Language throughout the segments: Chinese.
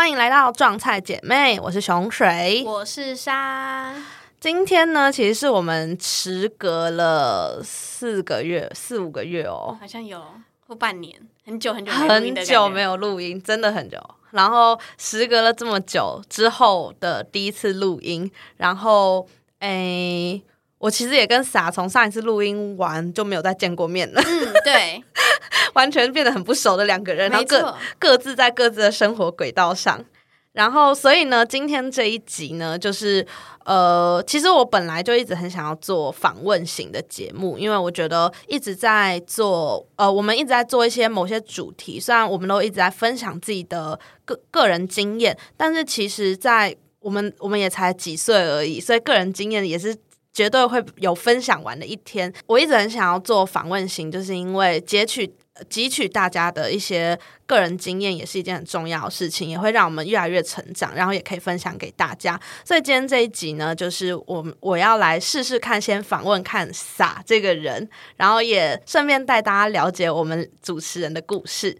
欢迎来到撞菜姐妹，我是熊水，我是沙。今天呢，其实是我们时隔了四个月、四五个月哦，好像有或半年，很久很久很久没有录音，真的很久。然后时隔了这么久之后的第一次录音，然后诶。我其实也跟傻从上一次录音完就没有再见过面了。嗯，对，完全变得很不熟的两个人，然后各各自在各自的生活轨道上。然后，所以呢，今天这一集呢，就是呃，其实我本来就一直很想要做访问型的节目，因为我觉得一直在做呃，我们一直在做一些某些主题，虽然我们都一直在分享自己的个个人经验，但是其实，在我们我们也才几岁而已，所以个人经验也是。绝对会有分享完的一天。我一直很想要做访问型，就是因为截取、汲取大家的一些个人经验，也是一件很重要的事情，也会让我们越来越成长，然后也可以分享给大家。所以今天这一集呢，就是我我要来试试看，先访问看傻这个人，然后也顺便带大家了解我们主持人的故事。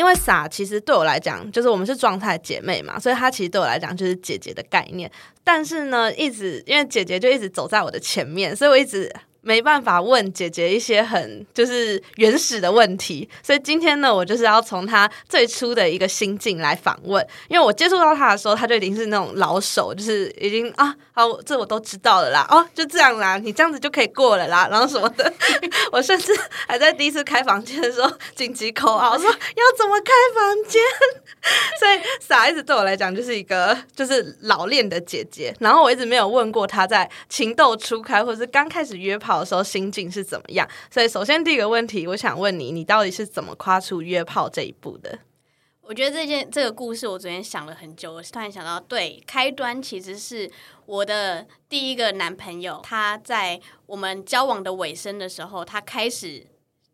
因为傻其实对我来讲，就是我们是状态姐妹嘛，所以她其实对我来讲就是姐姐的概念。但是呢，一直因为姐姐就一直走在我的前面，所以我一直。没办法问姐姐一些很就是原始的问题，所以今天呢，我就是要从她最初的一个心境来访问。因为我接触到她的时候，她就已经是那种老手，就是已经啊，好，这我都知道了啦，哦，就这样啦，你这样子就可以过了啦，然后什么的。我甚至还在第一次开房间的时候紧急口号说要怎么开房间。所以傻一直对我来讲就是一个就是老练的姐姐。然后我一直没有问过她在情窦初开或者是刚开始约炮。的时候心境是怎么样？所以首先第一个问题，我想问你，你到底是怎么跨出约炮这一步的？我觉得这件这个故事，我昨天想了很久，我突然想到，对，开端其实是我的第一个男朋友，他在我们交往的尾声的时候，他开始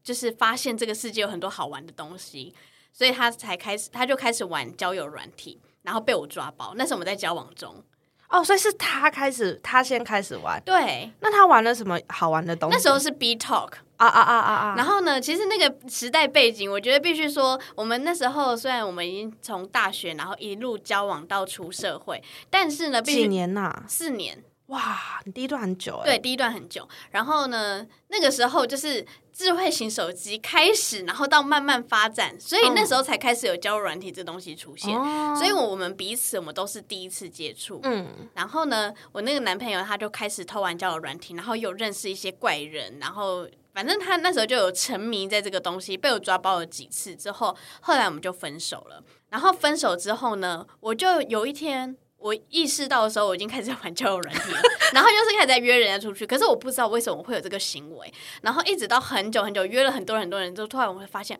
就是发现这个世界有很多好玩的东西，所以他才开始，他就开始玩交友软体，然后被我抓包。那时候我们在交往中。哦，所以是他开始，他先开始玩。对，那他玩了什么好玩的东西？那时候是 B Talk 啊啊啊啊啊！然后呢，其实那个时代背景，我觉得必须说，我们那时候虽然我们已经从大学，然后一路交往到出社会，但是呢，几年呐？四年。哇，你第一段很久哎。对，第一段很久。然后呢，那个时候就是智慧型手机开始，然后到慢慢发展，所以那时候才开始有交友软体这东西出现。所以我们彼此我们都是第一次接触。嗯。然后呢，我那个男朋友他就开始偷玩交友软体，然后有认识一些怪人，然后反正他那时候就有沉迷在这个东西，被我抓包了几次之后，后来我们就分手了。然后分手之后呢，我就有一天。我意识到的时候，我已经开始玩交友软体了，然后就是开始在约人家出去。可是我不知道为什么会有这个行为，然后一直到很久很久约了很多很多人，之后突然我会发现，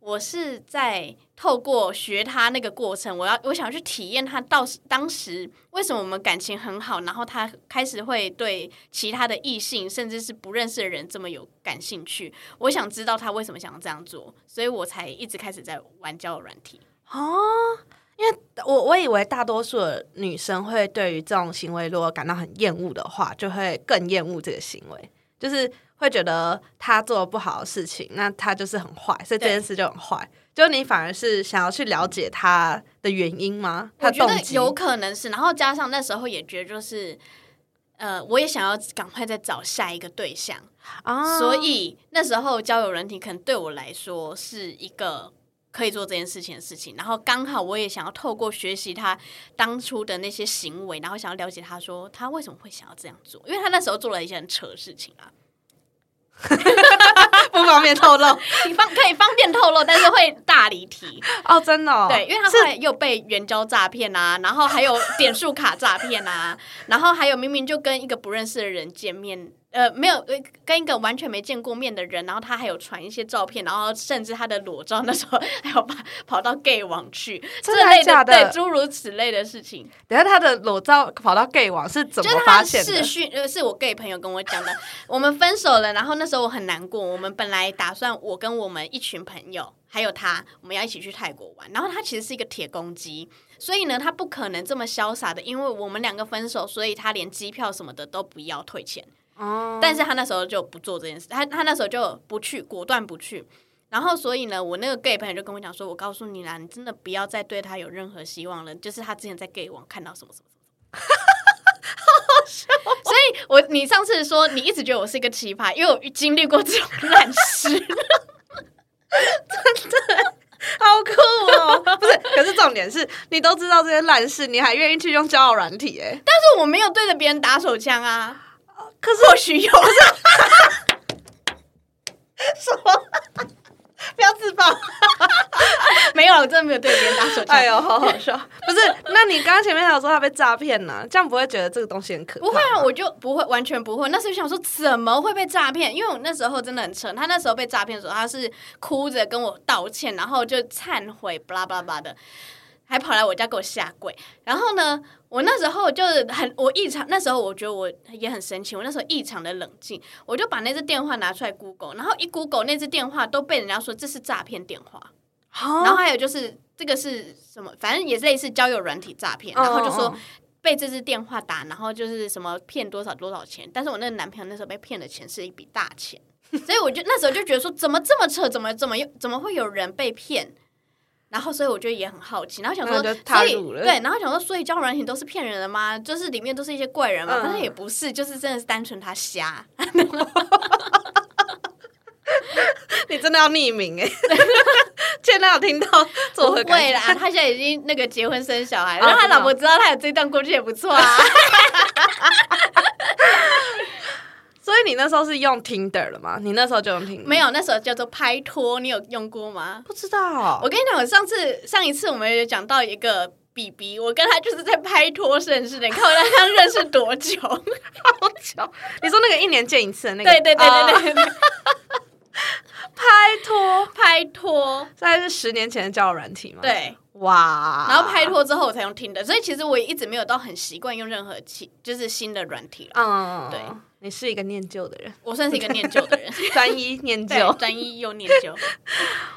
我是在透过学他那个过程，我要我想要去体验他到当时为什么我们感情很好，然后他开始会对其他的异性甚至是不认识的人这么有感兴趣。我想知道他为什么想要这样做，所以我才一直开始在玩交友软体哦。因为我我以为大多数的女生会对于这种行为如果感到很厌恶的话，就会更厌恶这个行为，就是会觉得他做不好的事情，那他就是很坏，所以这件事就很坏。就你反而是想要去了解他的原因吗？他觉得有可能是，然后加上那时候也觉得就是，呃，我也想要赶快再找下一个对象啊，所以那时候交友人体可能对我来说是一个。可以做这件事情的事情，然后刚好我也想要透过学习他当初的那些行为，然后想要了解他说他为什么会想要这样做，因为他那时候做了一些很扯的事情啊，不方便透露，你方可以方便透露，但是会大离题。哦，真的，对，因为他后来又被援交诈骗啊，然后还有点数卡诈骗啊，然后还有明明就跟一个不认识的人见面。呃，没有跟一个完全没见过面的人，然后他还有传一些照片，然后甚至他的裸照那时候还有跑跑到 gay 网去，真的假的？对，诸如此类的事情。等下他的裸照跑到 gay 网是怎么发现的？视讯呃，是我 gay 朋友跟我讲的。我们分手了，然后那时候我很难过。我们本来打算我跟我们一群朋友，还有他，我们要一起去泰国玩。然后他其实是一个铁公鸡，所以呢，他不可能这么潇洒的，因为我们两个分手，所以他连机票什么的都不要退钱。哦，但是他那时候就不做这件事，他他那时候就不去，果断不去。然后所以呢，我那个 gay 朋友就跟我讲说：“我告诉你啦，你真的不要再对他有任何希望了。就是他之前在 gay 网看到什么什么什么，好笑。所以我你上次说你一直觉得我是一个奇葩，因为我经历过这种烂事，真的好酷哦！不是，可是重点是你都知道这些烂事，你还愿意去用交友软体？哎，但是我没有对着别人打手枪啊。可是或许有，什么？不要自爆！没有，我真的没有对别人打手枪。哎呦，好好笑！不是，那你刚刚前面还有说他被诈骗呢，这样不会觉得这个东西很可怕？不会啊，我就不会，完全不会。那时候想说怎么会被诈骗？因为我那时候真的很蠢。他那时候被诈骗的时候，他是哭着跟我道歉，然后就忏悔，巴拉巴拉的，还跑来我家给我下跪。然后呢，我那时候就是很我异常，那时候我觉得我也很生气，我那时候异常的冷静，我就把那只电话拿出来 Google，然后一 Google 那只电话都被人家说这是诈骗电话。然后还有就是这个是什么？反正也是类似交友软体诈骗，然后就说被这只电话打，然后就是什么骗多少多少钱。但是我那个男朋友那时候被骗的钱是一笔大钱，所以我就那时候就觉得说，怎么这么扯？怎么怎么又怎么会有人被骗？然后所以我觉得也很好奇，然后想说，所以对，然后想说，所以交友软体都是骗人的吗？就是里面都是一些怪人吗？但是也不是，就是真的是单纯他瞎。你真的要匿名哎！现在有听到，不会啦，他现在已经那个结婚生小孩，让他老婆知道他有这段过去也不错啊。所以你那时候是用 Tinder 了吗？你那时候就用 Tinder？没有，那时候叫做拍拖，你有用过吗？不知道。我跟你讲，我上次上一次我们有讲到一个 B B，我跟他就是在拍拖认识的，你看我跟他认识多久？好久。你说那个一年见一次的那个？对对对对对。拍拖，拍拖，现在是十年前的交友软体吗？对，哇！然后拍拖之后我才用听的，所以其实我也一直没有到很习惯用任何器，就是新的软体了。嗯，对，你是一个念旧的人，我算是一个念旧的人，专一念旧，专一又念旧。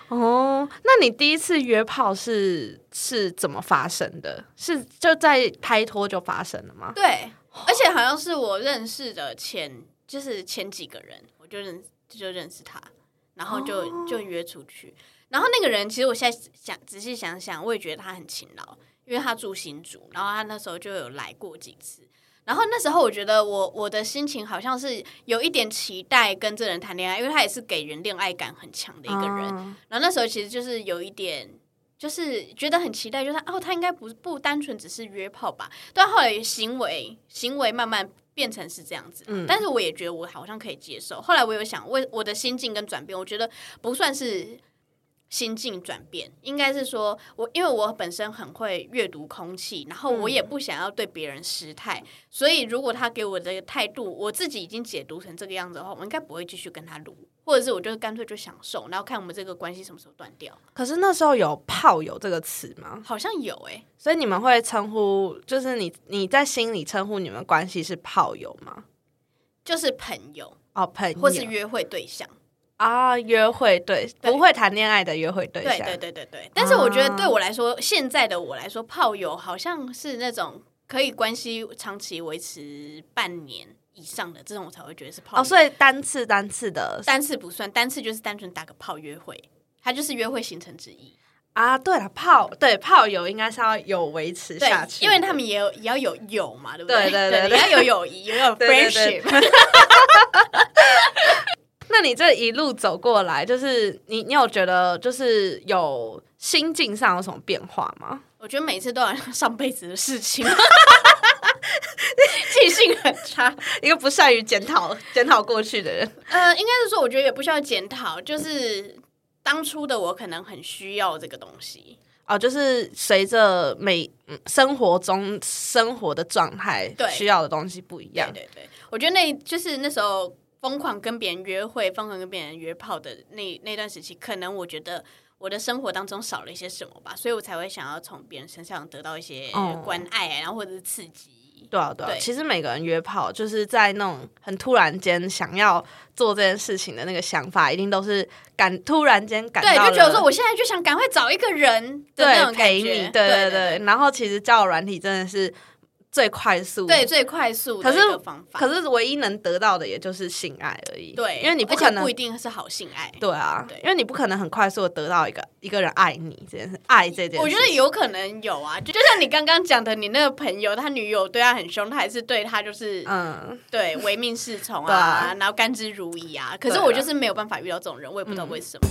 哦，那你第一次约炮是是怎么发生的？是就在拍拖就发生了吗？对，而且好像是我认识的前，就是前几个人，我就认就认识他。然后就就约出去，然后那个人其实我现在想仔细想想，我也觉得他很勤劳，因为他住新竹，然后他那时候就有来过几次。然后那时候我觉得我我的心情好像是有一点期待跟这人谈恋爱，因为他也是给人恋爱感很强的一个人。然后那时候其实就是有一点，就是觉得很期待，就是哦，他应该不不单纯只是约炮吧？但后来行为行为慢慢。变成是这样子，但是我也觉得我好像可以接受。后来我有想，为我的心境跟转变，我觉得不算是心境转变，应该是说我因为我本身很会阅读空气，然后我也不想要对别人失态，所以如果他给我的态度，我自己已经解读成这个样子的话，我应该不会继续跟他撸。或者是我就干脆就享受，然后看我们这个关系什么时候断掉。可是那时候有“炮友”这个词吗？好像有诶，所以你们会称呼，就是你你在心里称呼你们关系是炮友吗？就是朋友哦，朋友或是约会对象啊，约会对不会谈恋爱的约会对象，对对对对对。但是我觉得对我来说，现在的我来说，炮友好像是那种可以关系长期维持半年。以上的这种我才会觉得是炮友哦，所以单次单次的单次不算，单次就是单纯打个炮约会，它就是约会行程之一啊。对了，炮对炮友应该是要有维持下去，因为他们也有也要有友嘛，对不对？对对对，也要有友谊，也要有 friendship。那你这一路走过来，就是你你有觉得就是有心境上有什么变化吗？我觉得每次都好像 上辈子的事情。记性很差，一个不善于检讨检讨过去的人。呃，应该是说，我觉得也不需要检讨，就是当初的我可能很需要这个东西哦，就是随着每生活中生活的状态，对需要的东西不一样。对对，我觉得那就是那时候疯狂跟别人约会、疯狂跟别人约炮的那那段时期，可能我觉得我的生活当中少了一些什么吧，所以我才会想要从别人身上得到一些关爱，然后或者是刺激。题。对啊，对啊。对其实每个人约炮，就是在那种很突然间想要做这件事情的那个想法，一定都是感突然间感对，就觉得了说我现在就想赶快找一个人对种感觉陪你，对对对。然后其实交友软体真的是最快速，对，最快速的可是一个方法。可是唯一能得到的也就是性爱而已。对，因为你不可能不一定是好性爱。对啊，对因为你不可能很快速的得到一个一个人爱你这件事，爱这件事。我觉得有可能有啊，就就像你刚刚讲的，你那个朋友，他女友对他很凶，他还是对他就是、嗯，对唯命是从啊啊，然后甘之如饴啊。可是我就是没有办法遇到这种人，我也不知道为什么。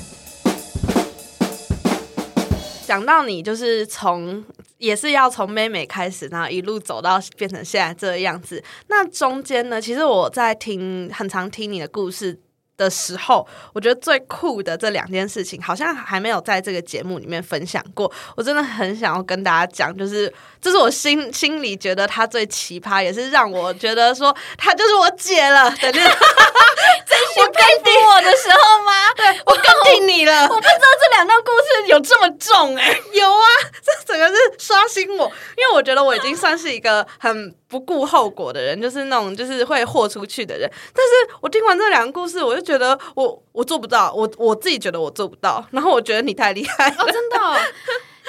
讲到你就是从也是要从妹妹开始，然后一路走到变成现在这个样子。那中间呢，其实我在听很常听你的故事。的时候，我觉得最酷的这两件事情，好像还没有在这个节目里面分享过。我真的很想要跟大家讲，就是这是我心心里觉得他最奇葩，也是让我觉得说他就是我姐了的那种。我佩服我的时候吗？对，我跟定你了，我不知道这两段故事有这么重哎、有啊，这整个是刷新我，因为我觉得我已经算是一个很不顾后果的人，就是那种就是会豁出去的人。但是我听完这两个故事，我就觉觉得我我做不到，我我自己觉得我做不到，然后我觉得你太厉害了。真的、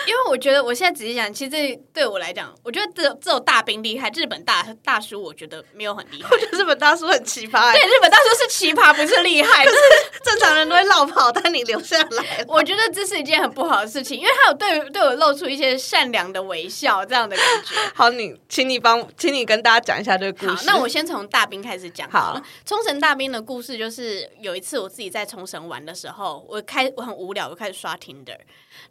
因为我觉得我现在仔细讲，其实这对我来讲，我觉得这这种大兵厉害，日本大大叔我觉得没有很厉害我。觉得日本大叔很奇葩、欸对，，日本大叔是奇葩，不是厉害。就是正常人都会绕跑，但你留下来。我觉得这是一件很不好的事情，因为他有对对我露出一些善良的微笑，这样的感觉。好，你请你帮，请你跟大家讲一下这个故好，事。那我先从大兵开始讲好了。冲绳大兵的故事就是有一次我自己在冲绳玩的时候，我开我很无聊，我开始刷 Tinder，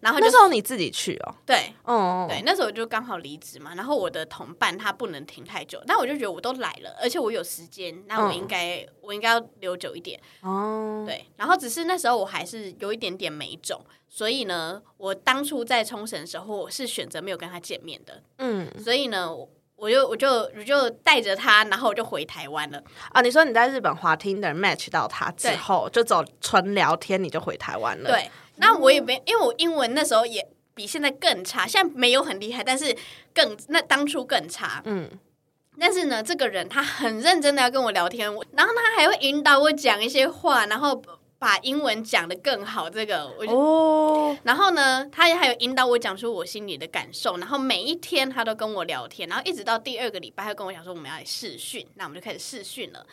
然那时候你自己去哦，对哦，对，那时候我就刚好离职嘛，然后我的同伴他不能停太久，但我就觉得我都来了，而且我有时间，那我嗯应该、我应该要留久一点。哦，对，然后只是那时候我还是有一点点没种，所以呢，我当初在冲绳的时候，我是选择没有跟他见面的，嗯所以呢。我我就我就我就带着他，然后我就回台湾了。啊，你说你在日本滑 Tinder match 到他之对后，就走纯聊天，你就回台湾了。，对，那我也没，因为我英文那时候也比现在更差，现在没有很厉害，但是更那当初更差。嗯，但是呢，这个人他很认真的要跟我聊天，我然后他还会引导我讲一些话，然后把英文讲得更好。这个我就哦，然后呢，他也还有引导我讲出我心里的感受，然后每一天他都跟我聊天，然后一直到第二个礼拜，他跟我讲说我们要来试训，那我们就开始试训了，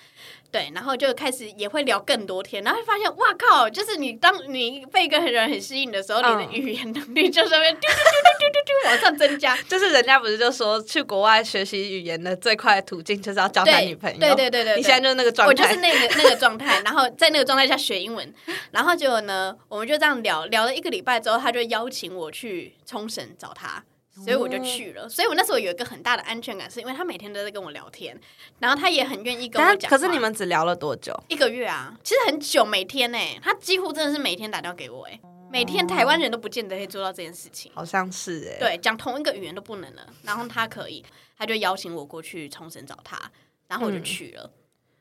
对，然后就开始也会聊更多天，然后就发现哇靠，就是你当你被一个人很吸引的时候，你的嗯语言能力就是会嘟嘟嘟嘟嘟嘟往上增加。就是人家不是就说去国外学习语言的最快的途径就是要交男女朋友？对对对对，你现在就是那个状态，我就是那个那个 状态，然后在那个状态下学英文，然后结果呢，我们就这样聊聊了一个礼拜之后，他就邀请我去冲绳找他。所以我就去了，所以我那时候有一个很大的安全感，是因为他每天都在跟我聊天，然后他也很愿意跟我讲。可是你们只聊了多久？一个月啊，其实很久，每天呢、他几乎真的是每天打电话给我、哎，每天台湾人都不见得可以做到这件事情。好像是哎、，对，讲同一个语言都不能了，然后他可以，他就邀请我过去冲绳找他，然后我就嗯去了，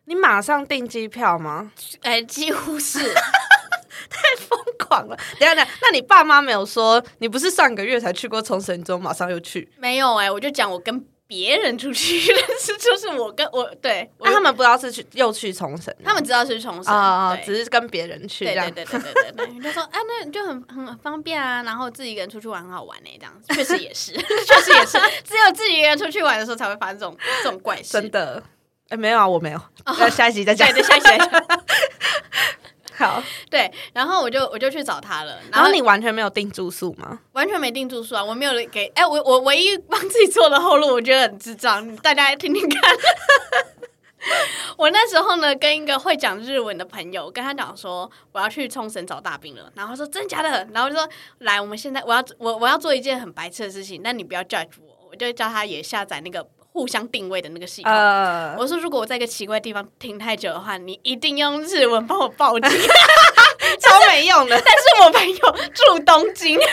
你马上订机票吗？哎、几乎是。疯狂了！等下等下，那你爸妈没有说你不是上个月才去过冲绳，之后马上又去？没有哎、我就讲我跟别人出去，但是就是我跟我对，我那、他们不知道是去又去冲绳，他们知道是冲绳啊、对只是跟别人去这样。对对对对对对对，就说啊，那就很很很方便啊，然后自己一个人出去玩很好玩呢、这样确实也是，确实也是，只有自己一个人出去玩的时候才会发生这种这种怪事。真的。哎、没有啊，我没有。那、下一集再讲对。对，下一集再讲 好，对，然后我就我就去找他了，然后你完全没有订住宿吗？完全没订住宿啊，我没有给，哎、我我唯一帮自己做的后路，我觉得很智障，大家听听看。我那时候呢，跟一个会讲日文的朋友，跟他讲说我要去冲绳找大兵了，然后他说真的假的，然后就说来，我们现在我要我我要做一件很白痴的事情，但你不要 judge 我，我就叫他也下载那个互相定位的那个系统。呃，我说，如果我在一个奇怪的地方停太久的话，你一定用日文帮我报警。超没用的。但是我朋友住东京，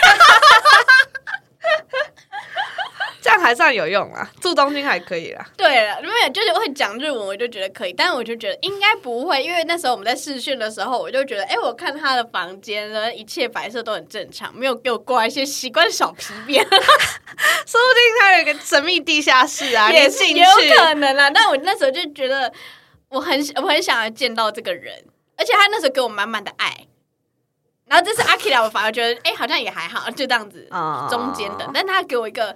这样还算有用啊，住东京还可以啦。对了，没有就是会讲日文，我就觉得可以，但是我就觉得应该不会，因为那时候我们在试训的时候，我就觉得，哎，我看他的房间呢，一切白色都很正常，没有给我挂一些奇怪的小皮鞭，说不定他有一个神秘地下室啊，也是有可能啊。但我那时候就觉得，我很我很想要见到这个人，而且他那时候给我满满的爱。然后这是阿 K 我反而觉得，哎，好像也还好，就这样子中间的，但他给我一个。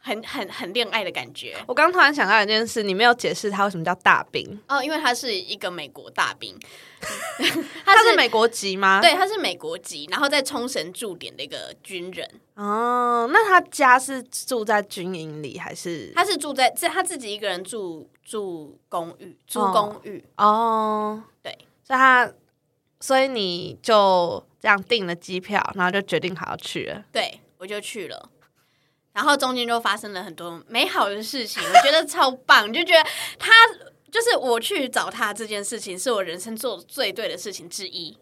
很很很恋爱的感觉。我刚突然想到一件事，你没有解释他为什么叫大兵哦，因为他是一个美国大兵，他是美国籍吗？对，他是美国籍，然后在冲绳驻点的一个军人。哦，那他家是住在军营里还是？他是住在在他自己一个人住住公寓，租公寓。哦，对，所以他，所以你就这样订了机票，然后就决定好要去了。对，我就去了。然后中间就发生了很多美好的事情，我觉得超棒，就觉得他就是我去找他这件事情，是我人生做最对的事情之一。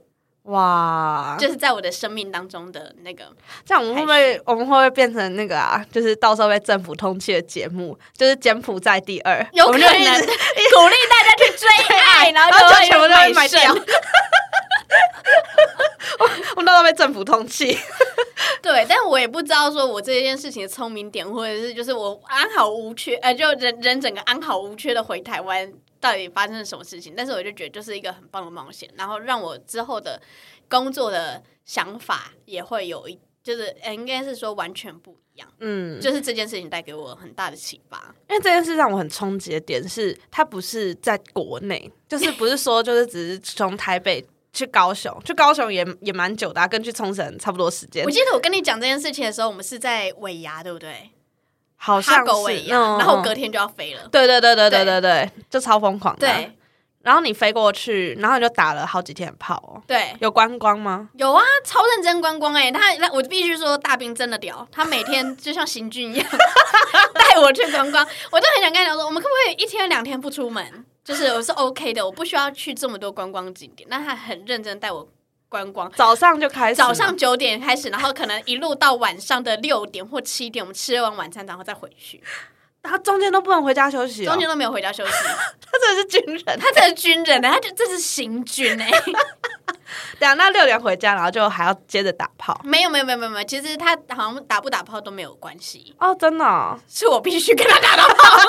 哇！就是在我的生命当中的那个，这样我们会不会我们会不会变成那个啊？就是到时候被政府通缉的节目，就是柬埔寨第二，有可能 鼓励大家去追爱，然后就全部都会买掉。我闹到被政府通缉。对，但我也不知道说我这件事情的聪明点，或者是就是我安好无缺，呃，就人人整个安好无缺的回台湾，到底发生了什么事情？但是我就觉得就是一个很棒的冒险，然后让我之后的工作的想法也会有一，就是应该是说完全不一样。嗯，就是这件事情带给我很大的启发，因为这件事让我很冲击的点是，它不是在国内，就是不是说就是只是从台北。去高雄，去高雄也也蛮久的，跟去冲绳差不多时间。我记得我跟你讲这件事情的时候，我们是在尾牙，对不对？好像是尾牙，然后隔天就要飞了。对对对对对对对，就超疯狂的。对，然后你飞过去，然后你就打了好几天炮哦。对，有观光吗？有啊，超认真观光哎！他那我必须说，大兵真的屌，他每天 就像行军一样 带我去观光。我就很想跟他讲说，我们可不可以一天两天不出门？就是我是 OK 的，我不需要去这么多观光景点。那他很认真带我观光，早上就开始，早上九点开始，然后可能一路到晚上的六点或七点，我们吃完晚餐然后再回去。他中间都不能回家休息，中间都没有回家休息。他真的是军人，他真的是军人呢，他就这是行军哎。对啊，那六点回家，然后就还要接着打炮。没有没有没有没有，其实他好像打不打炮都没有关系哦，真的是我必须跟他打到炮。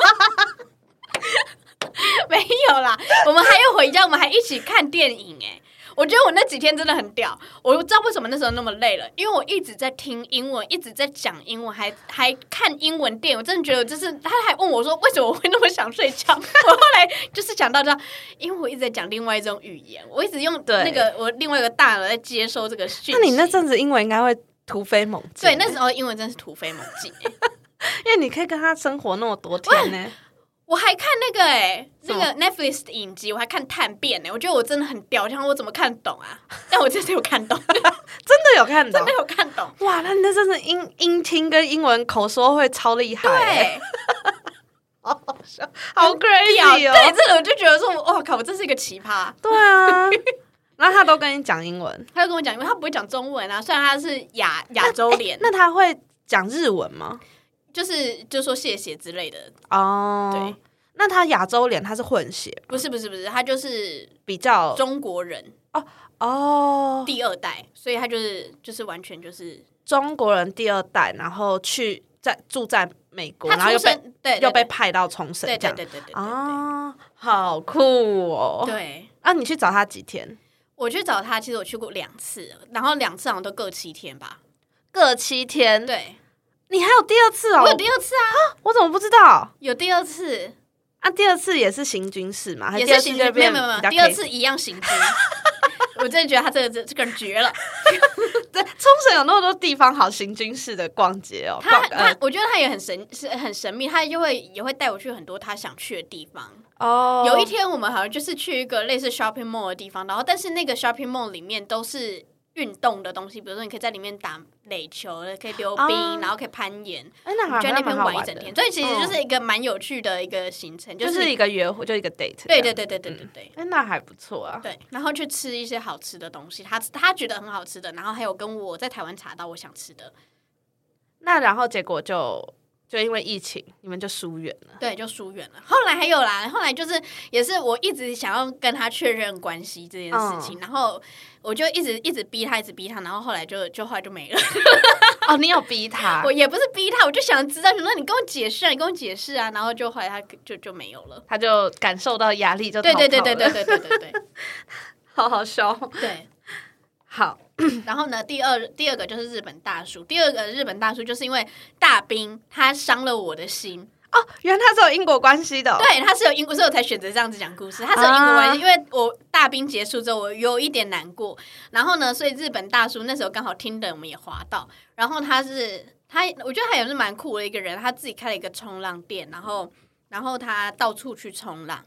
没有啦，我们还要回家，我们还一起看电影哎！我觉得我那几天真的很屌，我不知道为什么那时候那么累了，因为我一直在听英文，一直在讲英文，还还看英文电影。我真的觉得，就是他还问我说，为什么我会那么想睡觉？我后来就是讲到这，因为我一直在讲另外一种语言，我一直用那个我另外一个大脑在接收这个讯息。那你那阵子英文应该会突飞猛进？对，那时候英文真是突飞猛进，因为你可以跟他生活那么多天呢。我还看那个哎，那个 Netflix 的影集，我还看探变呢。我觉得我真的很屌，像我怎么看懂啊？但我真的有看懂，真的有看懂，真的有看懂。哇，那你那真的英英听跟英文口说会超厉害，对，好好笑，好 crazy 哦！对，这个我就觉得说，哇靠，我真是一个奇葩。对啊，那他都跟你讲英文，他就跟我讲，因为他不会讲中文啊。虽然他是亚亚洲脸，那他会讲日文吗？就是就说谢谢之类的哦，对，那他亚洲脸他是混血？不是不是不是，他就是比较中国人哦哦，第二代，所以他就是就是完全就是中国人第二代，然后去在住在美国，然后又被对又被派到冲绳，这样对对对对啊，好酷哦！对啊，你去找他几天？我去找他，其实我去过两次，然后两次好像都各七天吧，各七天，对。你还有第二次哦？我有第二次啊！我怎么不知道？有第二次啊？第二次也是行军式嘛？也是行军？没有没有没有，第二次一样行军。我真的觉得他这个这这个人绝了。对，冲绳有那么多地方好行军式的逛街哦。他他，我觉得他也很神，是很神秘。他就会也会带我去很多他想去的地方。哦。有一天我们好像就是去一个类似 shopping mall 的地方，然后但是那个 shopping mall 里面都是。运动的东西，比如说你可以在里面打垒球，可以溜冰，然后可以攀岩，就在那边玩一整天。所以其实就是一个蛮有趣的一个行程，就是一个约会，就一个 date。对对对对对对对。哎，那还不错啊。对，然后去吃一些好吃的东西，他他觉得很好吃的，然后还有跟我在台湾查到我想吃的。那然后结果就就因为疫情，你们就疏远了。对，就疏远了。后来还有啦，后来就是也是我一直想要跟他确认关系这件事情，然后我就一直一直逼他，一直逼他，然后后来就就后来就没了。哦，你有逼他？我也不是逼他，我就想知道，说你跟我解释啊，你跟我解释啊，然后就后来他就就没有了，他就感受到压力，就对对对对对对对对对，好好笑。对，好。然后呢，第二第二个就是日本大叔，第二个日本大叔就是因为大兵他伤了我的心。哦，原来他是有因果关系的，对，他是有因果，所以我才选择这样子讲故事，他是有因果关系，因为我大兵结束之后，我有一点难过，然后呢，所以日本大叔那时候刚好听的我们也滑到，然后他是他，我觉得他也是蛮酷的一个人，他自己开了一个冲浪店，然后然后他到处去冲浪，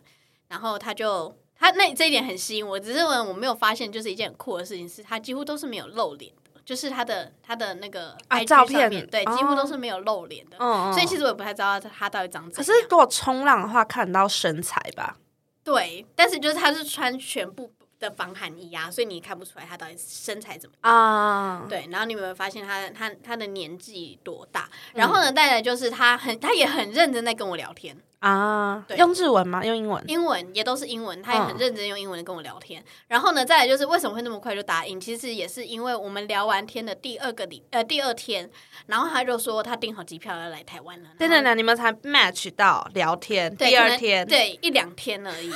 然后他就。他那这一点很吸引我，只是我我没有发现，就是一件很酷的事情，是他几乎都是没有露脸的，就是他的他的那个照片，对，几乎都是没有露脸的。所以其实我也不太知道他到底长怎样。可是如果冲浪的话，看得到身材吧？对，但是就是他是穿全部的防寒衣啊，所以你看不出来他到底身材怎么样啊？对，然后你有没有发现他他他的年纪多大？然后呢，再来就是他很他也很认真在跟我聊天。啊，对用日文吗？用英文？英文也都是英文，他也很认真用英文跟我聊天。然后呢，再来就是为什么会那么快就答应？其实也是因为我们聊完天的第二个礼呃第二天，然后他就说他订好机票要来台湾了。对对对，你们才 match 到聊天，第二天对一两天而已。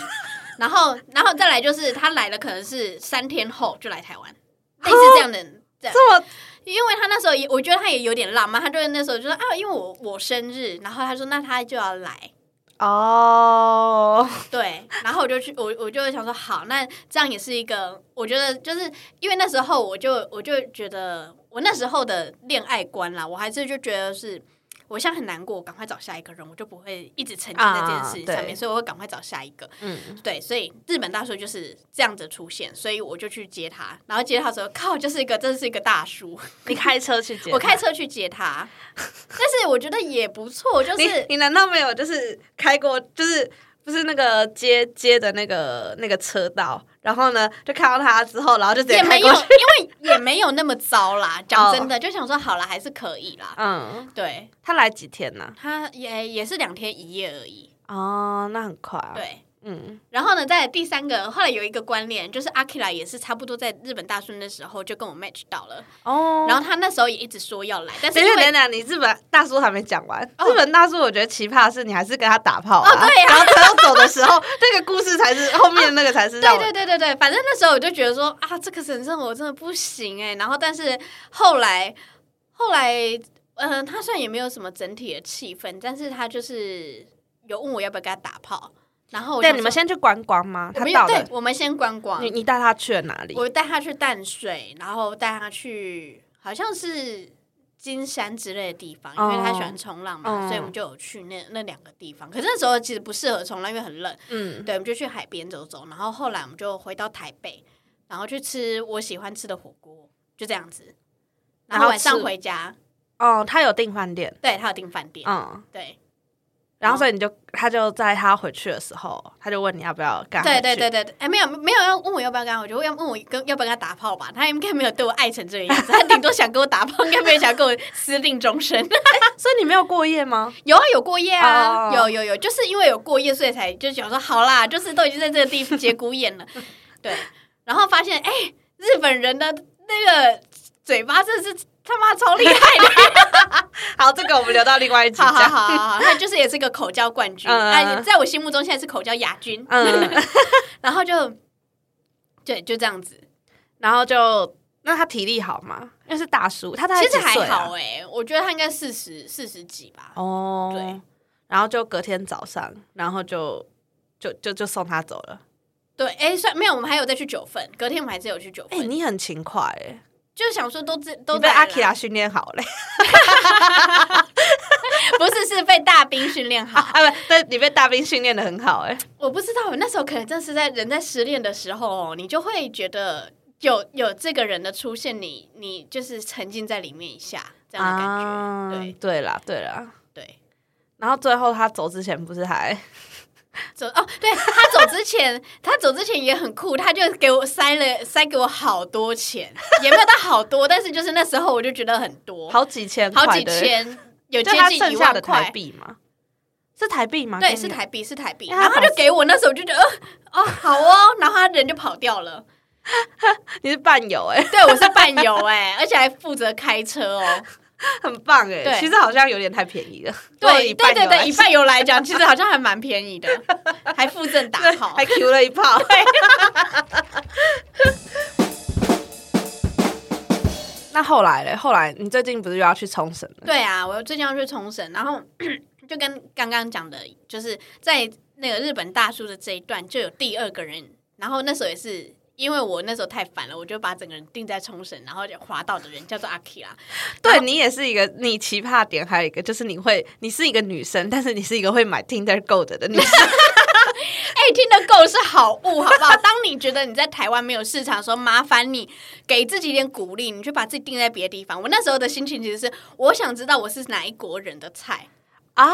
然后然后再来就是他来了，可能是三天后就来台湾，类似这样的这么，因为他那时候也我觉得他也有点浪漫，他就是那时候就说啊，因为我我生日，然后他说那他就要来。哦，对，然后我就去，我我就想说，好，那这样也是一个，我觉得就是因为那时候我就我就觉得我那时候的恋爱观啦，我还是就觉得是。我现在很难过，赶快找下一个人，我就不会一直沉浸在这件事情上面，所以我会赶快找下一个。嗯，对，所以日本大叔就是这样子出现，所以我就去接他，然后接他的时候，靠，就是一个真是一个大叔。你开车去接，我开车去接他，但是我觉得也不错，就是你难道没有就是开过就是？不是那个接接的那个那个车道，然后呢，就看到他之后，然后就直接也没有，因为也没有那么糟啦。讲真的，就想说好了，还是可以啦。嗯，对他来几天呢？他也也是两天一夜而已。哦，那很快啊。对。嗯，然后呢，在第三个，后来有一个关联，就是阿 Kira 也是差不多在日本大顺的时候就跟我 match 到了哦。然后他那时候也一直说要来，但是等等，你日本大叔还没讲完。日本大叔，我觉得奇葩的是，你还是跟他打炮啊？对呀。然后他要走的时候，那个故事才是后面那个才是。对对对对对，反正那时候我就觉得说啊，这个神圣我真的不行哎。然后，但是后来后来，嗯，他虽然也没有什么整体的气氛，但是他就是有问我要不要跟他打炮。然后对，你们先去观光吗？他到对，我们先观光。你你带他去了哪里？我带他去淡水，然后带他去好像是金山之类的地方，因为他喜欢冲浪嘛，所以我们就有去那那两个地方。可是那时候其实不适合冲浪，因为很冷。嗯，对，我们就去海边走走。然后后来我们就回到台北，然后去吃我喜欢吃的火锅，就这样子。然后晚上回家。哦，他有订饭店，对他有订饭店。嗯，对。然后，所以你就他就在他回去的时候，他就问你要不要干？对对对对对，哎，没有没有要问我要不要干，我就要问我跟要不要跟他打炮吧。他应该没有对我爱成这个样子，他顶多想跟我打炮，应该没有想跟我私定终身。所以你没有过夜吗？有啊，有过夜啊，有有有，就是因为有过夜，所以才就想说好啦，就是都已经在这个地方节骨眼了。对，然后发现哎，日本人的那个嘴巴真是。他妈超厉害的！好，这个我们留到另外一集讲。好好好，他就是也是个口交冠军，哎，在我心目中现在是口交亚军。嗯，然后就对，就这样子，然后就那他体力好吗？那是大叔，他其实还好哎，我觉得他应该四十四十几吧。哦，对，然后就隔天早上，然后就就就就送他走了。对，哎，算没有，我们还有再去九份，隔天我们还是有去九份。哎，你很勤快哎。就想说，都这都被阿基拉训练好嘞，不是是被大兵训练好啊？不，但你被大兵训练的很好哎。我不知道，那时候可能正是在人在失恋的时候，你就会觉得有有这个人的出现，你你就是沉浸在里面一下这样的感觉。对对啦，对啦，对。然后最后他走之前不是还。走哦，对他走之前，他走之前也很酷，他就给我塞了塞给我好多钱，也没有到好多，但是就是那时候我就觉得很多，好几千，好几千，有接近一万块台，币吗？是台币吗？对，是台币，是台币。然后他就给我，那时候我就觉得，呃，哦，好哦，然后他人就跑掉了。你是伴游哎、对，我是伴游哎，而且还负责开车哦。很棒哎、对其实好像有点太便宜了。对以对对对，以伴游来说伴游来讲，其实好像还蛮便宜的，还附赠打，炮还。Q 了一炮。那后来嘞？后来你最近不是又要去冲绳了？对啊，我最近要去冲绳，然后 就跟刚刚讲的，就是在那个日本大叔的这一段，就有第二个人，然后那时候也是。因为我那时候太烦了，我就把整个人定在冲绳，然后就滑到的人叫做阿 K 啦。对你也是一个，你奇葩点还有一个就是你会，你是一个女生，但是你是一个会买 Tinder Gold 的女生。哎、听得够是好物，好不好？当你觉得你在台湾没有市场的时候，麻烦你给自己一点鼓励，你去把自己定在别的地方。我那时候的心情其实是，我想知道我是哪一国人的菜。啊，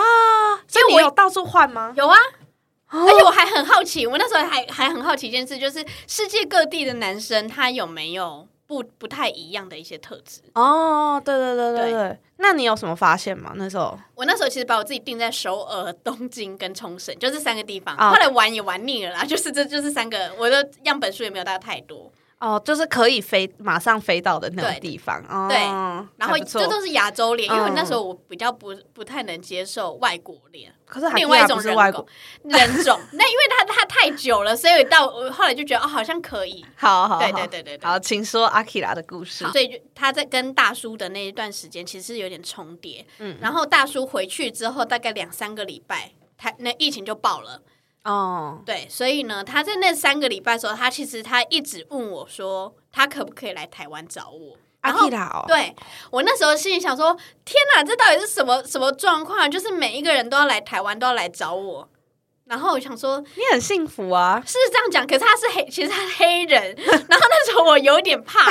所以我有到处换吗？有啊，而且我还很好奇，我那时候还还很好奇一件事，就是世界各地的男生他有没有不不太一样的一些特质。哦，对对对对对对，那你有什么发现吗？那时候我那时候其实把我自己定在首尔、东京跟冲绳，就这三个地方。哦后来玩也玩腻了啦，就是这就是三个，我的样本数也没有到太多。哦，就是可以飞，马上飞到的那种地方。哦、对然后这都是亚洲脸，因为嗯那时候我比较不不太能接受外国脸，可是另外一种人外国种。人种。那因为他他太久了，所以到我后来就觉得哦，好像可以。好好好，对对对对对。好，请说阿 k 拉的故事。所以就他在跟大叔的那一段时间，其实是有点重叠。嗯然后大叔回去之后，大概两三个礼拜，他那疫情就爆了。哦，对，所以呢，他在那三个礼拜的时候，他其实他一直问我说，他可不可以来台湾找我？阿然后对我那时候心里想说，天哪，这到底是什么什么状况？就是每一个人都要来台湾，都要来找我。然后我想说，你很幸福啊。是这样讲，可是他是黑，其实他是黑人。然后那时候我有点怕，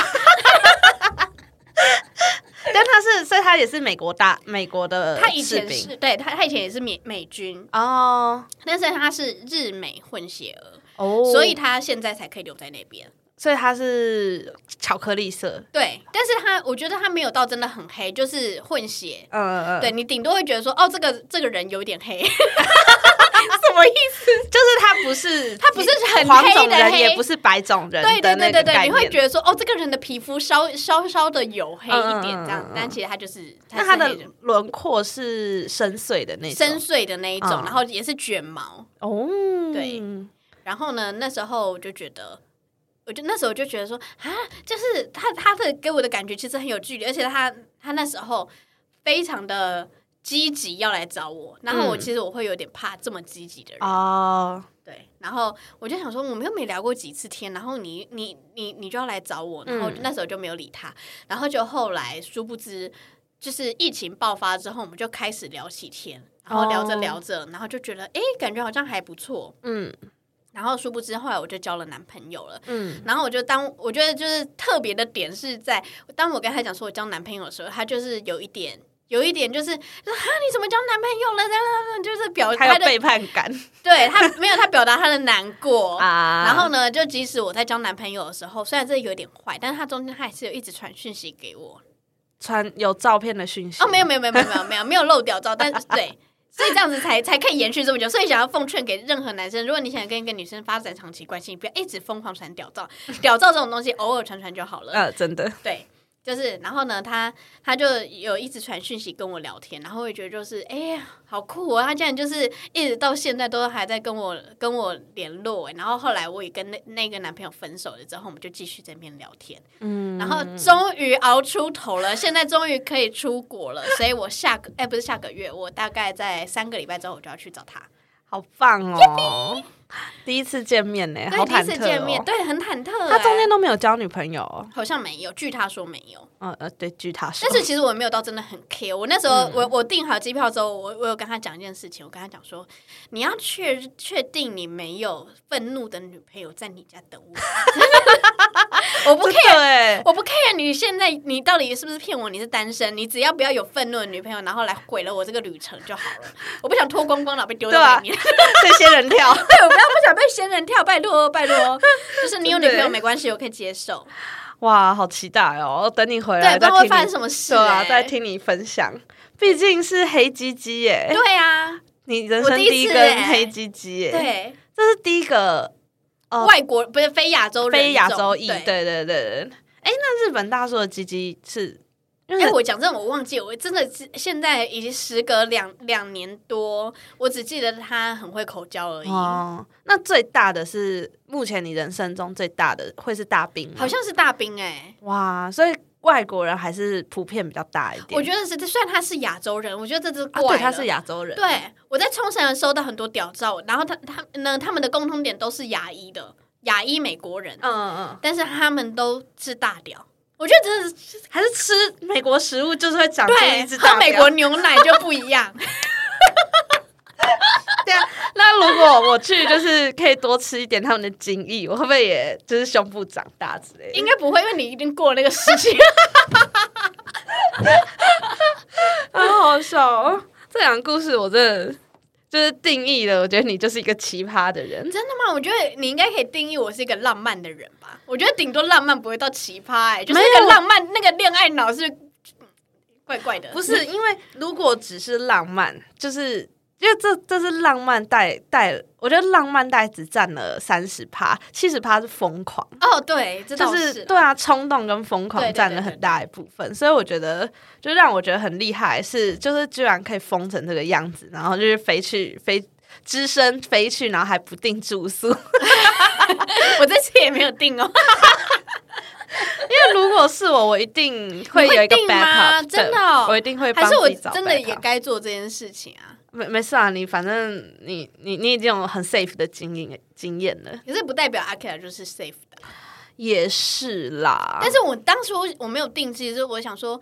但他是，所以他也是美国大美国的他以前士兵。是对他，他以前也是美美军，哦。但是他是日美混血儿，哦，所以他现在才可以留在那边。所以它是巧克力色。对，但是他我觉得他没有到真的很黑，就是混血。嗯嗯，对你顶多会觉得说，哦，这个这个人有点黑，什么意思？就是他不是他不是很黄种人，也不是白种人对对对对对，你会。觉得说，哦，这个人的皮肤稍稍稍的黝黑一点这样，嗯但其实他就是那他的轮廓是深邃的那种深邃的那一种，嗯然后也是卷毛。哦，对然后呢，那时候我就觉得，我就那时候就觉得说，啊，就是他他的给我的感觉其实很有距离，而且他他那时候非常的积极要来找我，然后我嗯。其实我会有点怕这么积极的人，哦，对，然后我就想说，我们又没聊过几次天，然后你你你你就要来找我，然后嗯。那时候就没有理他，然后就后来殊不知，就是疫情爆发之后，我们就开始聊起天，然后聊着哦。聊着，然后就觉得，哎，感觉好像还不错，嗯然后殊不知后来我就交了男朋友了。嗯，然后我就当我觉得就是特别的点是在，当我跟他讲说我交男朋友的时候，他就是有一点。有一点就是说啊，你怎么交男朋友了？这样这样就是表他的背叛感 对他没有他表达他的难过 啊然后呢，就即使我在交男朋友的时候，虽然这有点坏，但是他中间他还是有一直传讯息给我。传有照片的讯息哦，没有没有没有没有没有没有没有漏掉照，但是对，所以这样子才才可以延续这么久。所以想要奉劝给任何男生，如果你想跟一个女生发展长期关系，你不要一直疯狂传屌照，屌照这种东西偶尔传传就好了。呃，真的对。就是，然后呢，他他就有一直传讯息跟我聊天，然后我也觉得就是，哎呀，好酷哦！他竟然就是一直到现在都还在跟我跟我联络，哎然后后来我也跟那那个男朋友分手了之后，我们就继续在那边聊天，嗯，然后终于熬出头了，现在终于可以出国了，所以我下个哎不是下个月，我大概在三个礼拜之后我就要去找他，好棒哦！第一次见面呢，好对，第一次见面，哦。对，很忐忑哎，他中间都没有交女朋友哦，好像没有，据他说没有。呃呃，对，据他说，但是其实我没有到真的很 care。我那时候、我我订好机票之后，我我有跟他讲一件事情，我跟他讲说，你要确确定你没有愤怒的女朋友在你家等我。我不真 care，我不 care 你现在你到底是不是骗我？你是单身，你只要不要有愤怒的女朋友，然后来毁了我这个旅程就好了。我不想脱光光了被丢在外面。这些人跳，对，我不要不想被仙人跳，拜托拜托。就是你有女朋友没关系，我可以接受。哇，好期待哦！等你回来对，不知道会发生什么事、对啊，欸再听你分享。毕竟是黑鸡鸡耶，对啊，你人生第一次耶根黑鸡鸡耶，，对，这是第一个哦外国不是非亚洲人，非亚洲裔，对对对对对。哎，那日本大叔的鸡鸡是，因哎、为我讲真的，我忘记，我真的是现在已经时隔两两年多，我只记得他很会口交而已，哦，那最大的是目前你人生中最大的会是大兵吗？好像是大兵哎、哇，所以外国人还是普遍比较大一点。我觉得是，虽然他是亚洲人，我觉得这是啊，怪、对，他是。亚洲人，对，我在冲绳收到很多屌照，然后他他呢，他们的共通点都是牙医的牙医美国人，嗯嗯嗯，但是他们都是大屌。我觉得真的是还是吃美国食物就是会长出一对，只大屌喝美国牛奶就不一样。对啊，那如果我去，就是可以多吃一点他们的精液，我会不会也就是胸部长大之类的？应该不会，因为你已经过了那个时期。好好笑哦！这两个故事我真的就是定义了，我觉得你就是一个奇葩的人。真的吗？我觉得你应该可以定义我是一个浪漫的人吧。我觉得顶多浪漫不会到奇葩、哎，就是那个浪漫，那个恋爱脑是怪怪的。不是因为如果只是浪漫，就是因为这这是浪漫带带，我觉得浪漫带只占了三十趴，七十趴是疯狂。哦，对，这就是对啊，冲动跟疯狂占了很大一部分，所以我觉得就让我觉得很厉害是，就是居然可以疯成这个样子，然后就是飞去飞只身飞去，然后还不定住宿。我这次也没有定哦。因为如果是我，我一定会有一个 backup，真的哦我一定会还是我真的也该做这件事情啊？没没事啊，你反正你你你已经有很 safe 的经验经验了，可是不代表阿 K 就是 safe 的。也是啦。但是我当初我没有定，其实我想说，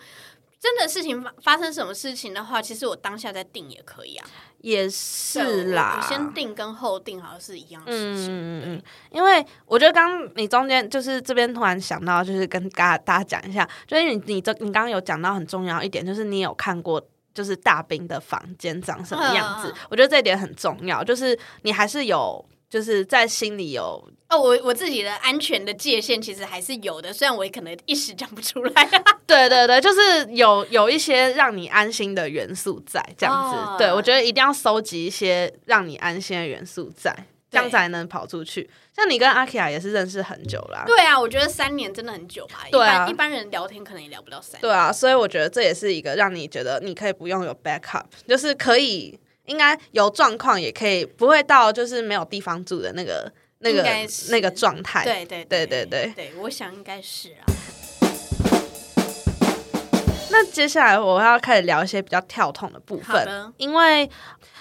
真的事情发发生什么事情的话，其实我当下再定也可以啊。也是啦，我先定跟后定好像是一样的事情。嗯嗯嗯，因为我觉得刚刚你中间就是这边突然想到，就是跟大家大家讲一下，就是你你这你刚刚有讲到很重要一点，就是你有看过。就是大兵的房间长什么样子？我觉得这一点很重要，就是你还是有，就是在心里有哦，我我自己的安全的界限其实还是有的，虽然我也可能一时讲不出来。对对对，就是有有一些让你安心的元素在，这样子。哦对我觉得一定要收集一些让你安心的元素在，这样才能跑出去。像你跟阿 Kia 也是认识很久啦，对啊，我觉得三年真的很久吧。对啊一般一般人聊天可能也聊不到三年。对啊，所以我觉得这也是一个让你觉得你可以不用有 backup，就是可以应该有状况也可以不会到就是没有地方住的那个那个那个状态。对对对对对对对，我想应该是啊。那接下来我要开始聊一些比较跳痛的部分，因为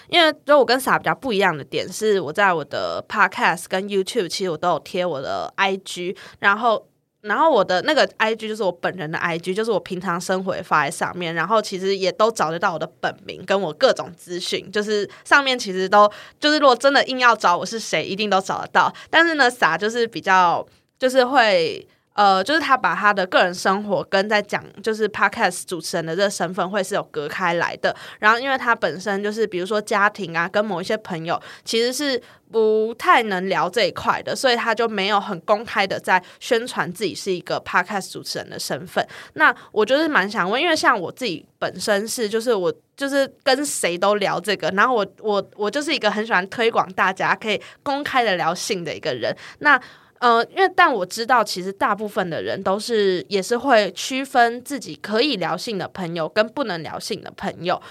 因为就我跟傻比较不一样的点是，我在我的 podcast 跟 YouTube 其实我都有贴我的 IG，然后。然后我的那个 IG 就是我本人的 IG，就是我平常生活发在上面，然后其实也都找得到我的本名跟我各种资讯，就是上面其实都就是如果真的硬要找我是谁，一定都找得到。但是呢，傻就是比较就是会呃，就是他把他的个人生活跟在讲就是 podcast 主持人的这个身份会是有隔开来的。然后，因为他本身就是比如说家庭啊，跟某一些朋友其实是不太能聊这一块的，所以他就没有很公开的在宣传自己是一个 podcast 主持人的身份。那我就是蛮想问，因为像我自己本身是，就是我就是跟谁都聊这个，然后我我我就是一个很喜欢推广大家可以公开的聊性的一个人。那呃，因为但我知道，其实大部分的人都是也是会区分自己可以聊性的朋友跟不能聊性的朋友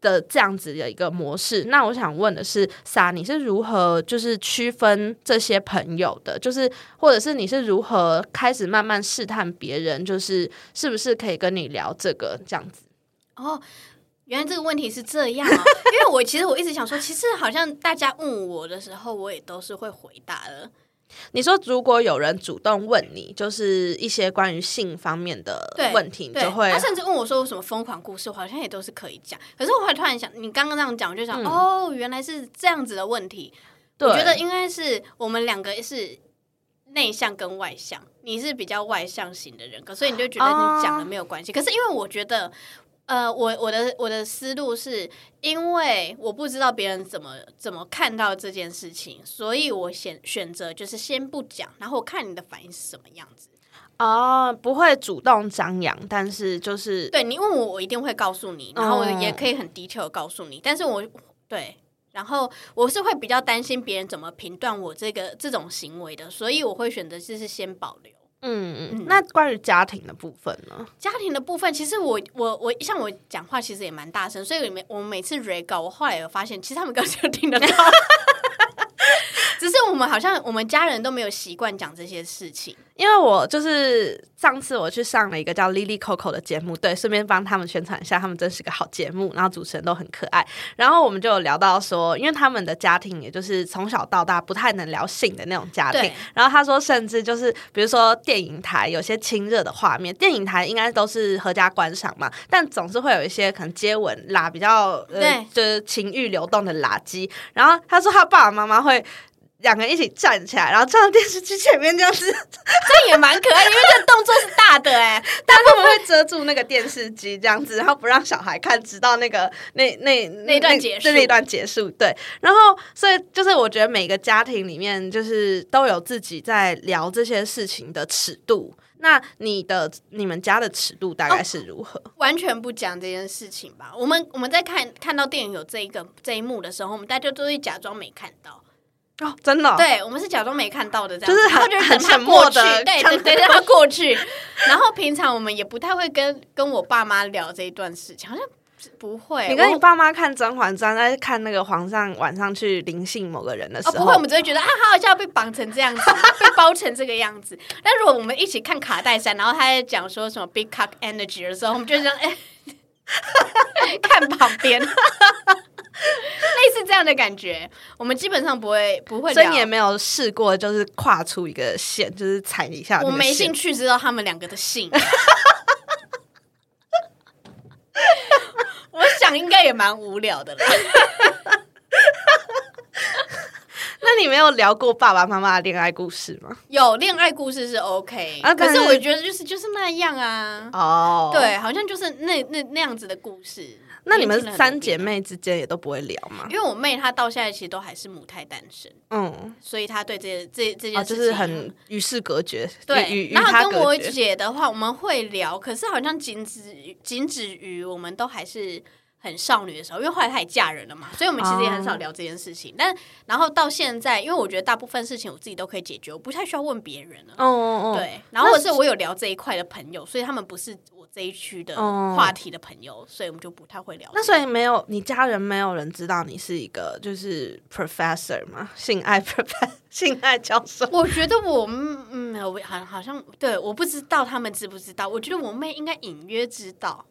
的这样子的一个模式。那我想问的是，莎，你是如何就是区分这些朋友的？就是或者是你是如何开始慢慢试探别人，就是是不是可以跟你聊这个这样子？哦，原来这个问题是这样！因为我其实我一直想说，其实好像大家问我的时候，我也都是会回答的。你说，如果有人主动问你，就是一些关于性方面的问题，你，就会他甚至问我说有什么疯狂故事，我好像也都是可以讲。可是我会突然想，你刚刚这样讲，我就想，嗯哦，原来是这样子的问题。我觉得应该是我们两个是内向跟外向，你是比较外向型的人格，所以你就觉得你讲了没有关系。可是因为我觉得，呃，我我的我的思路是因为我不知道别人怎么怎么看到这件事情，所以我选选择就是先不讲，然后我看你的反应是什么样子。哦，不会主动张扬，但是就是对你问我，我一定会告诉你，然后也可以很低 e 的告诉你。但是我对，然后我是会比较担心别人怎么评断我这个这种行为的，所以我会选择就是先保留。嗯嗯。那关于家庭的部分呢？家庭的部分，其实我我我像我讲话其实也蛮大声，所以每我每次 re 稿，我后来有发现，其实他们根本就听得到。只是我们好像我们家人都没有习惯讲这些事情，因为我就是上次我去上了一个叫 Lily Coco 的节目，对，顺便帮他们宣传一下，他们真是个好节目，然后主持人都很可爱。然后我们就有聊到说，因为他们的家庭也就是从小到大不太能聊性的那种家庭。然后他说，甚至就是比如说电影台有些亲热的画面，电影台应该都是合家观赏嘛，但总是会有一些可能接吻啦，比较呃就是情欲流动的垃圾。然后他说，他爸爸妈妈会。两个人一起站起来，然后站到电视机前面，这样子，这也蛮可爱，因为这动作是大的哎，但 他们会遮住那个电视机，这样子，然后不让小孩看，直到那个那那那段结束，那段结束，对。然后，所以就是我觉得每个家庭里面，就是都有自己在聊这些事情的尺度。那你的你们家的尺度大概是如何？完全不讲这件事情吧。我们我们在看看到电影有这一个这一幕的时候，我们大家都会假装没看到。哦，真的，对我们是假装没看到的，这样，就是很很沉默的，对对对，让他过去。然后平常我们也不太会跟跟我爸妈聊这一段事情，好像不会。你跟你爸妈看《甄嬛传》，在看那个皇上晚上去临幸某个人的时候，不会，我们只会觉得啊，他好像被绑成这样子，被包成这个样子。但如果我们一起看卡戴珊，然后他在讲说什么 Big Cock Energy 的时候，我们就这样 哎，看旁边。类似这样的感觉，我们基本上不会不会，所以你也没有试过，就是跨出一个线，就是踩一下。我没兴趣知道他们两个的姓。我想应该也蛮无聊的了。那你没有聊过爸爸妈妈的恋爱故事吗？有恋爱故事是 OK，可是我觉得就是就是那样啊。哦，对，好像就是那那那样子的故事。那你们三姐妹之间也都不会聊吗？因为我妹她到现在其实都还是母胎单身，嗯，所以她对这这这件事就是很与世隔绝。对，然后跟我姐的话，我们会聊，可是好像仅止仅止于我们都还是。很少女的时候，因为后来她也嫁人了嘛，所以我们其实也很少聊这件事情。但然后到现在，因为我觉得大部分事情我自己都可以解决，我不太需要问别人了。哦哦哦，对。然后或是我有聊这一块的朋友，所以他们不是我这一区的话题的朋友，所以我们就不太会聊。那所以没有你家人没有人知道你是一个就是 professor 吗？性爱 professor 性爱教授？我觉得我嗯，我好好像对，我不知道他们知不知道。我觉得我妹应该隐约知道。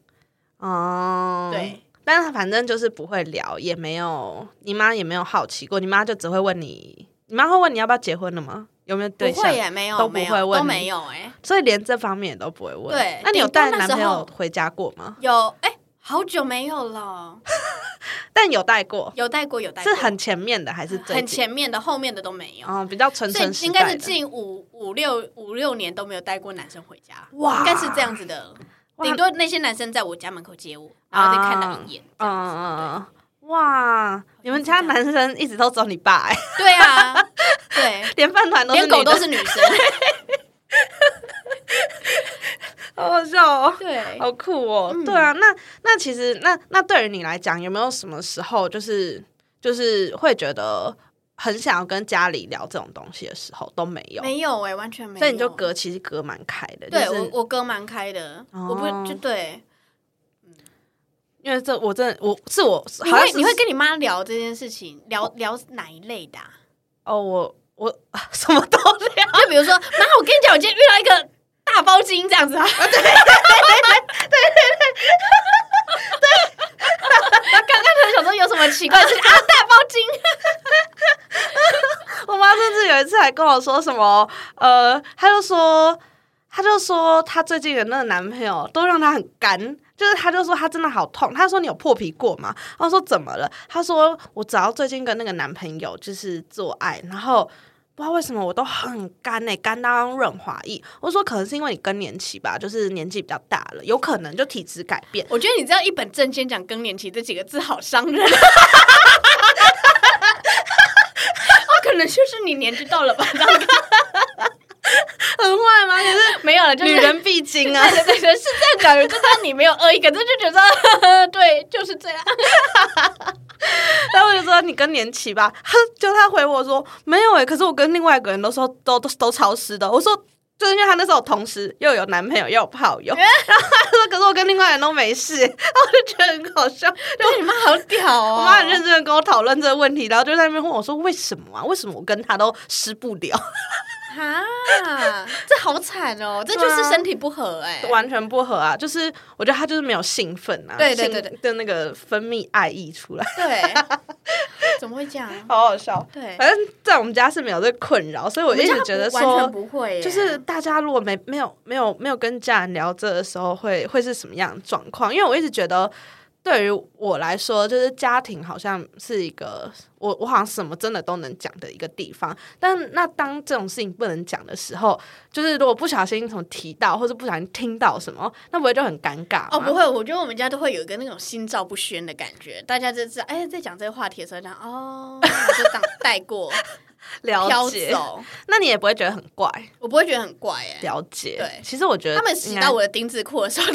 哦，对。但是反正就是不会聊，也没有你妈也没有好奇过，你妈就只会问你，你妈会问你要不要结婚了吗？有没有对象？也没有，都不会问，都没有哎，所以连这方面也都不会问。对，那你有带男朋友回家过吗？有，哎，好久没有了，但有带过，有带过，有带过，是很前面的还是很前面的？后面的都没有，哦，比较纯纯应该是近五五六五六年都没有带过男生回家，哇，应该是这样子的。顶多那些男生在我家门口接我，然后再看到一眼。嗯嗯嗯，哇！你们家男生一直都走你爸哎？对啊，对，连饭团都连狗都是女生，好好笑哦！对，好酷哦！对啊，那那其实那那对于你来讲，有没有什么时候就是就是会觉得？很想要跟家里聊这种东西的时候都没有，没有哎，完全没有。所以你就隔其实隔蛮开的，对我我隔蛮开的，我不就对，因为这我真的我是我，你会你会跟你妈聊这件事情，聊聊哪一类的？哦，我我 什么都聊，就比如说，妈，我跟你讲，我今天遇到一个大包金这样子啊，对对对对对对。刚刚才想说有什么奇怪的事情啊？大包金！我妈甚至有一次还跟我说什么，呃，她就说，她就说她最近的那个男朋友都让她很干，就是他就说他真的好痛。他说你有破皮过吗？他说怎么了？他说我只要最近跟那个男朋友就是做爱，然后。不知道为什么我都很干呢，干到润滑液。我说可能是因为你更年期吧，就是年纪比较大了，有可能就体质改变。我觉得你这样一本正经讲更年期这几个字好伤人。哦可能就是你年纪到了吧？我 很坏吗？可是没有了，就是女人必经啊。对对对，是这样讲，就知道你没有恶意，可是就觉得 对，就是这样。然后我就说你更年期吧，他，就他回我说没有哎、可是我跟另外一个人都说都都都潮湿的。我说就是因为他那时候同时又有男朋友又有炮友，然后他说可是我跟另外人都没事，然后我就觉得很好笑。对，你妈好屌哦！我妈很认真的跟我讨论这个问题，然后就在那边问我说为什么啊？为什么我跟他都湿不了？啊，这好惨哦，这就是身体不合哎、完全不合啊！就是我觉得他就是没有兴奋啊，兴对对对对的那个分泌爱意出来，对，怎么会这样？好好笑。对，反正在我们家是没有这个困扰，所以我一直觉得完全说，不会耶，就是大家如果没没有没有没有跟家人聊这的时候会，会是什么样的状况？因为我一直觉得，对于我来说，就是家庭好像是一个我我好像什么真的都能讲的一个地方。但那当这种事情不能讲的时候，就是如果不小心什么提到，或者不小心听到什么，那不会就很尴尬吗？哦，不会，我觉得我们家都会有一个那种心照不宣的感觉，大家就知道，哎，在讲这个话题的时候讲，哦，我就当 带过，了解，那你也不会觉得很怪。我不会觉得很怪哎。了解，对其实我觉得他们洗到我的丁字裤的时候，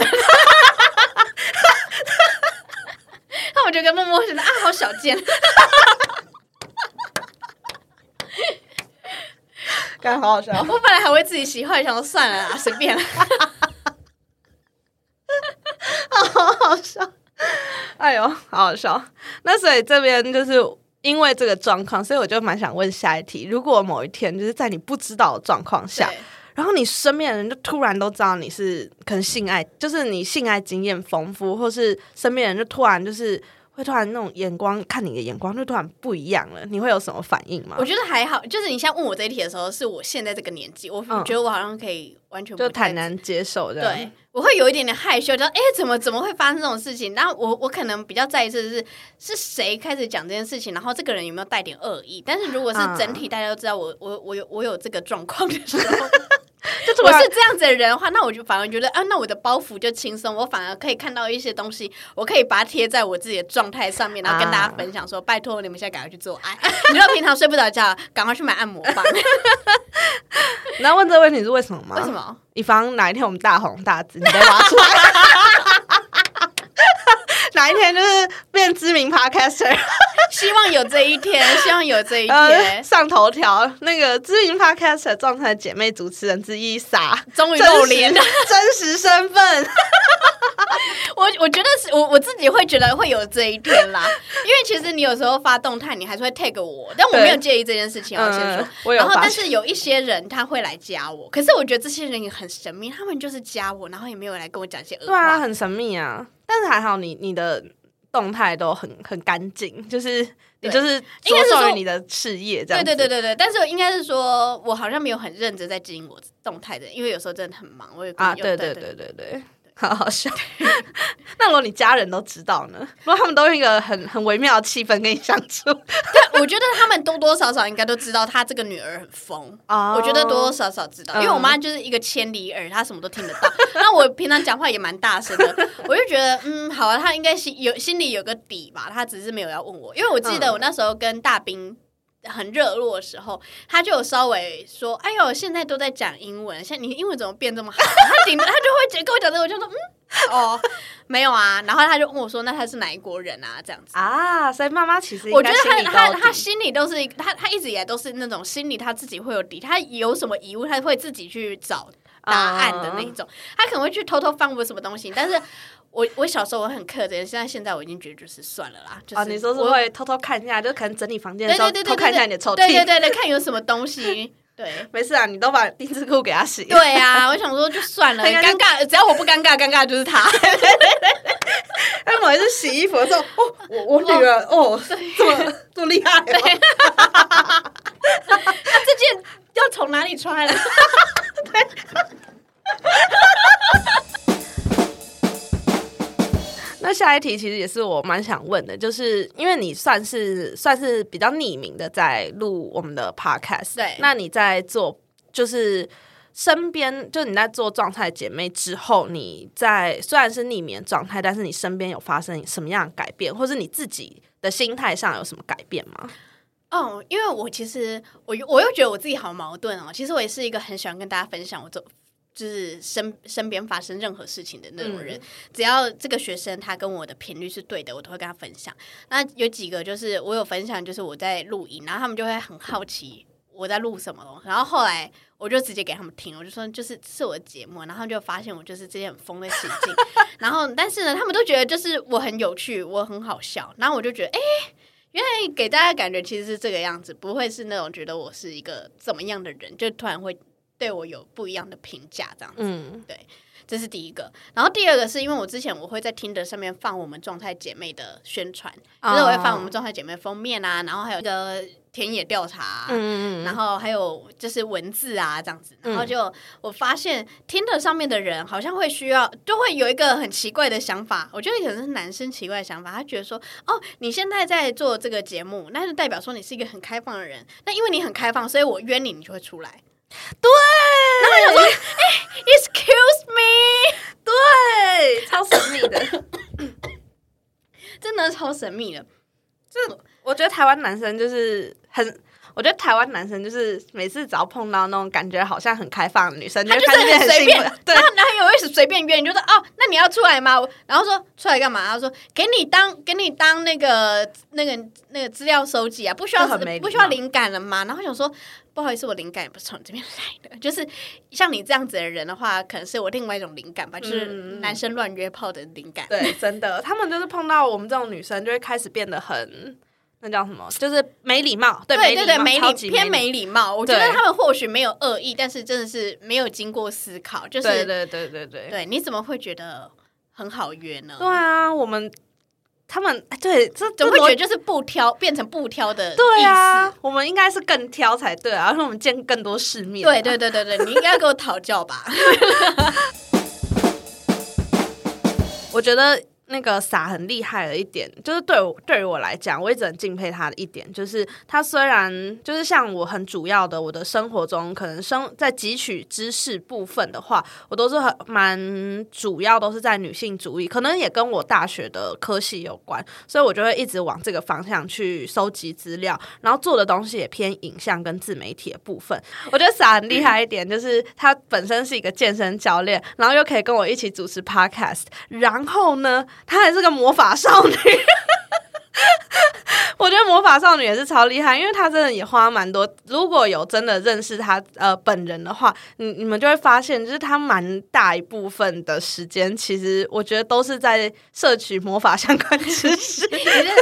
那我就跟默默觉得啊，好小见。刚好好笑。我本来还会自己洗，后来想说算了啦，随便啦。好好笑，哎呦，好好笑。那所以这边就是因为这个状况，所以我就蛮想问下一题：如果某一天就是在你不知道的状况下，对然后你身边的人就突然都知道你是可能性爱，就是你性爱经验丰富，或是身边人就突然就是会突然那种眼光看你的眼光就突然不一样了，你会有什么反应吗我？觉得还好，就是你现在问我这一题的时候，是我现在这个年纪，我嗯觉得我好像可以完全不就太坦然接受的，对，我会有一点点害羞，就哎，怎么怎么会发生这种事情？然后我我可能比较在意的是是谁开始讲这件事情，然后这个人有没有带点恶意。但是如果是嗯整体大家都知道我我我有我有这个状况的时候，就我是这样子的人的话，那我就反而觉得啊，那我的包袱就轻松，我反而可以看到一些东西，我可以把它贴在我自己的状态上面，然后跟大家分享说，拜托你们现在赶快去做爱。你如果平常睡不着觉，赶快去买按摩棒。你知道问这个问题是为什么吗？为什？么？以防哪一天我们大红大紫，你被挖出来。哪一天就是变知名 podcaster，希望有这一天，希望有这一呃，天，上头条那个知名 podcaster 状态姐妹主持人之一傻，终于露脸了。真实身份。我我觉得是我我自己会觉得会有这一天啦，因为其实你有时候发动态，你还是会 tag 我，但我没有介意这件事情，我先说嗯。，然后，但是有一些人他会来加我，可是我觉得这些人也很神秘，他们就是加我，然后也没有来跟我讲一些恶对啊，很神秘啊，但是还好你你的动态都很很干净，就是你就是着重于你的事业这样子。对对对对对，但是应该是说，我好像没有很认真在经营我动态的，因为有时候真的很忙，我也啊，有对对对对对，好好笑。那如果你家人都知道呢？如果他们都用一个很很微妙的气氛跟你相处对，我觉得他们多多少少应该都知道他这个女儿很疯。啊我觉得多多少少知道，因为我妈就是一个千里耳，她什么都听得到。那我平常讲话也蛮大声的，我就觉得嗯，好啊，她应该心有心里有个底吧，她只是没有要问我。因为我记得我那时候跟大兵很热络的时候，他就有稍微说：“哎呦，现在都在讲英文，现在你英文怎么变这么好？” 他顶他就会跟我讲这个，我就说：“嗯，哦，没有啊。”然后他就问我说：“那他是哪一国人啊？”这样子。啊，所以妈妈其实我觉得他他他心里都是他他一直以来都是那种心里他自己会有底，他有什么疑问他会自己去找答案的那一种，他可能会去偷偷翻我什么东西，但是我我小时候我很克制，现在现在我已经觉得就是算了啦，就是啊，你说是我会偷偷看一下，就可能整理房间的时候对对对对偷看一下你的抽屉。对对对对，看有什么东西。对没事啊，你都把丁字裤给他洗。对呀、我想说就算了，尴尬，只要我不尴尬，尴尬就是他。哎，某一次洗衣服的时候，哦，我我女儿哦，这么这么厉害哦，这件要从哪里穿来？那下一题其实也是我蛮想问的，就是因为你算是算是比较匿名的在录我们的 podcast，对那你在做就是身边，就你在做状态姐妹之后，你在虽然是匿名的状态，但是你身边有发生什么样的改变，或是你自己的心态上有什么改变吗？哦，因为我其实我又我又觉得我自己好矛盾哦。其实我也是一个很喜欢跟大家分享我做就是身身边发生任何事情的那种人。只要这个学生他跟我的频率是对的，我都会跟他分享。那有几个就是我有分享，就是我在录音，然后他们就会很好奇我在录什么。然后后来我就直接给他们听，我就说就是是我的节目，然后就发现我就是这些很疯的行径。然后但是呢，他们都觉得就是我很有趣，我很好笑。然后我就觉得哎。因为给大家感觉其实是这个样子，不会是那种觉得我是一个怎么样的人，就突然会对我有不一样的评价这样子。嗯，对，这是第一个。然后第二个是因为我之前我会在听的上面放我们状态姐妹的宣传，就是我会放我们状态姐妹封面啊，然后还有一个。田野调查，嗯嗯然后还有就是文字啊这样子，然后就我发现听的上面的人好像会需要，就会有一个很奇怪的想法，我觉得可能是男生奇怪的想法，他觉得说，哦，你现在在做这个节目，那就代表说你是一个很开放的人，那因为你很开放，所以我约你，你就会出来。对，然后我想说，哎，excuse me，对，超神秘的，真的超神秘的，这我觉得台湾男生就是很，我觉得台湾男生就是每次只要碰到那种感觉好像很开放的女生，他就是很随便，对，然后男友会是随便约，你就说哦，那你要出来吗？然后说出来干嘛？他说给你当给你当那个那个那个资料收集啊，不需要不需要灵感了吗？然后想说。不好意思，我灵感也不是从这边来的。就是像你这样子的人的话，可能是我另外一种灵感吧，就是男生乱约炮的灵感。对，真的，他们就是碰到我们这种女生，就会开始变得很那叫什么？就是没礼貌。对对对，没礼偏没礼貌。我觉得他们或许没有恶意，但是真的是没有经过思考。就是对对对对对，对，你怎么会觉得很好约呢？对啊，我们。他们对这怎么会觉得就是不挑变成不挑的？对啊，我们应该是更挑才对啊，而且我们见更多世面。对对对对对，你应该给我讨教吧。我觉得。那个傻很厉害的一点，就是对我对于我来讲，我一直很敬佩他的一点，就是他虽然就是像我很主要的，我的生活中可能生在汲取知识部分的话，我都是很蛮主要都是在女性主义，可能也跟我大学的科系有关，所以我就会一直往这个方向去收集资料，然后做的东西也偏影像跟自媒体的部分。我觉得傻很厉害一点，就是他本身是一个健身教练，然后又可以跟我一起主持 podcast，然后呢。她还是个魔法少女，我觉得魔法少女也是超厉害，因为她真的也花蛮多。如果有真的认识她呃本人的话，你你们就会发现，就是她蛮大一部分的时间，其实我觉得都是在摄取魔法相关知识。你这样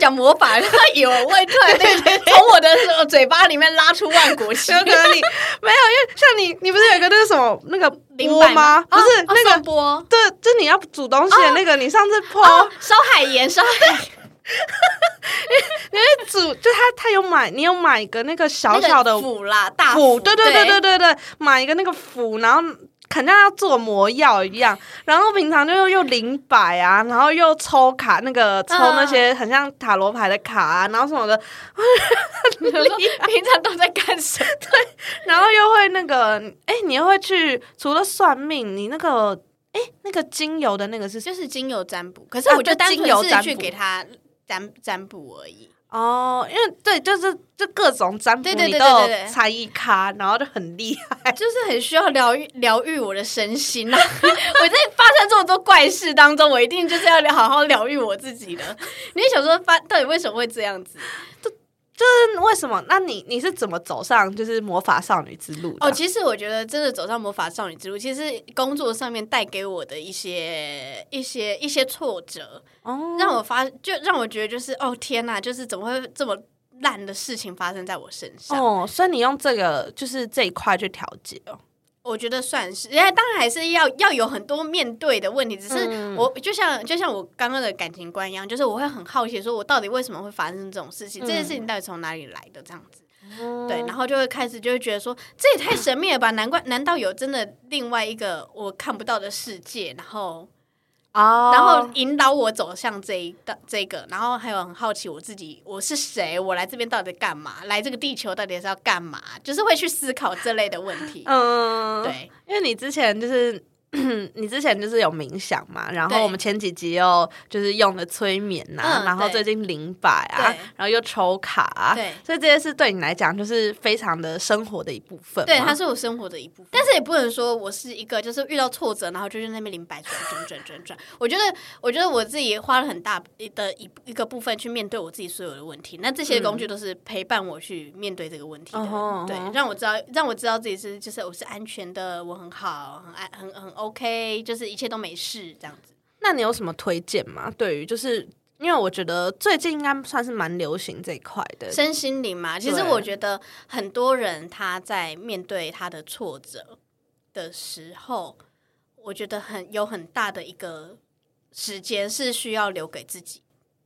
讲魔法，他以为我会突然从我的嘴巴里面拉出万国旗？可能你 没有，因为像你，你不是有一个那个什么那个。波吗？不是那个波，对，就你要煮东西的那个。你上次泼烧海盐，烧海，因为煮就他他有买，你有买一个那个小小的斧啦，大斧，对对对对对对，买一个那个斧，然后。肯定要做魔药一样，然后平常就又零摆啊，然后又抽卡，那个抽那些很像塔罗牌的卡啊，然后什么的。你说平常都在干什么？对，然后又会那个，哎，你又会去除了算命，你那个，哎，那个精油的那个是就是精油占卜，可是我就单纯是去给他占占卜而已。哦，因为对，就是就各种占卜你都有参与咖，然后就很厉害，就是很需要疗愈疗愈我的身心呐。我在发生这么多怪事当中，我一定就是要好好疗愈我自己的。你想说发到底为什么会这样子？就是为什么？那你你是怎么走上就是魔法少女之路？哦，其实我觉得真的走上魔法少女之路，其实工作上面带给我的一些一些一些挫折，哦，让我发就让我觉得就是哦天哪，就是怎么会这么烂的事情发生在我身上？哦，所以你用这个就是这一块去调节哦。我觉得算是，人家当然还是要要有很多面对的问题。只是我就像就像我刚刚的感情观一样，就是我会很好奇，说我到底为什么会发生这种事情？这件事情到底从哪里来的？这样子，对，然后就会开始就会觉得说，这也太神秘了吧？难怪，难道有真的另外一个我看不到的世界？然后。哦，然后引导我走向这一的这个，然后还有很好奇我自己我是谁，我来这边到底干嘛？来这个地球到底是要干嘛？就是会去思考这类的问题。嗯，对，因为你之前就是 你之前就是有冥想嘛，然后我们前几集又就是用了催眠呐、嗯然后最近灵摆啊，然后又抽卡、啊，对所以这些是对你来讲就是非常的生活的一部分。对，它是我生活的一部分，但是也不能说我是一个就是遇到挫折，然后就去那边灵摆转转转转转。我觉得，我觉得我自己花了很大的一一个部分去面对我自己所有的问题。那这些工具都是陪伴我去面对这个问题的，嗯对让我知道，让我知道自己是就是我是安全的，我很好，很安，很很 OK，就是一切都没事这样子。那你有什么推荐吗？对于就是因为我觉得最近应该算是蛮流行这一块的，身心灵嘛，其实我觉得很多人他在面对他的挫折的时候，我觉得很有很大的一个时间是需要留给自己。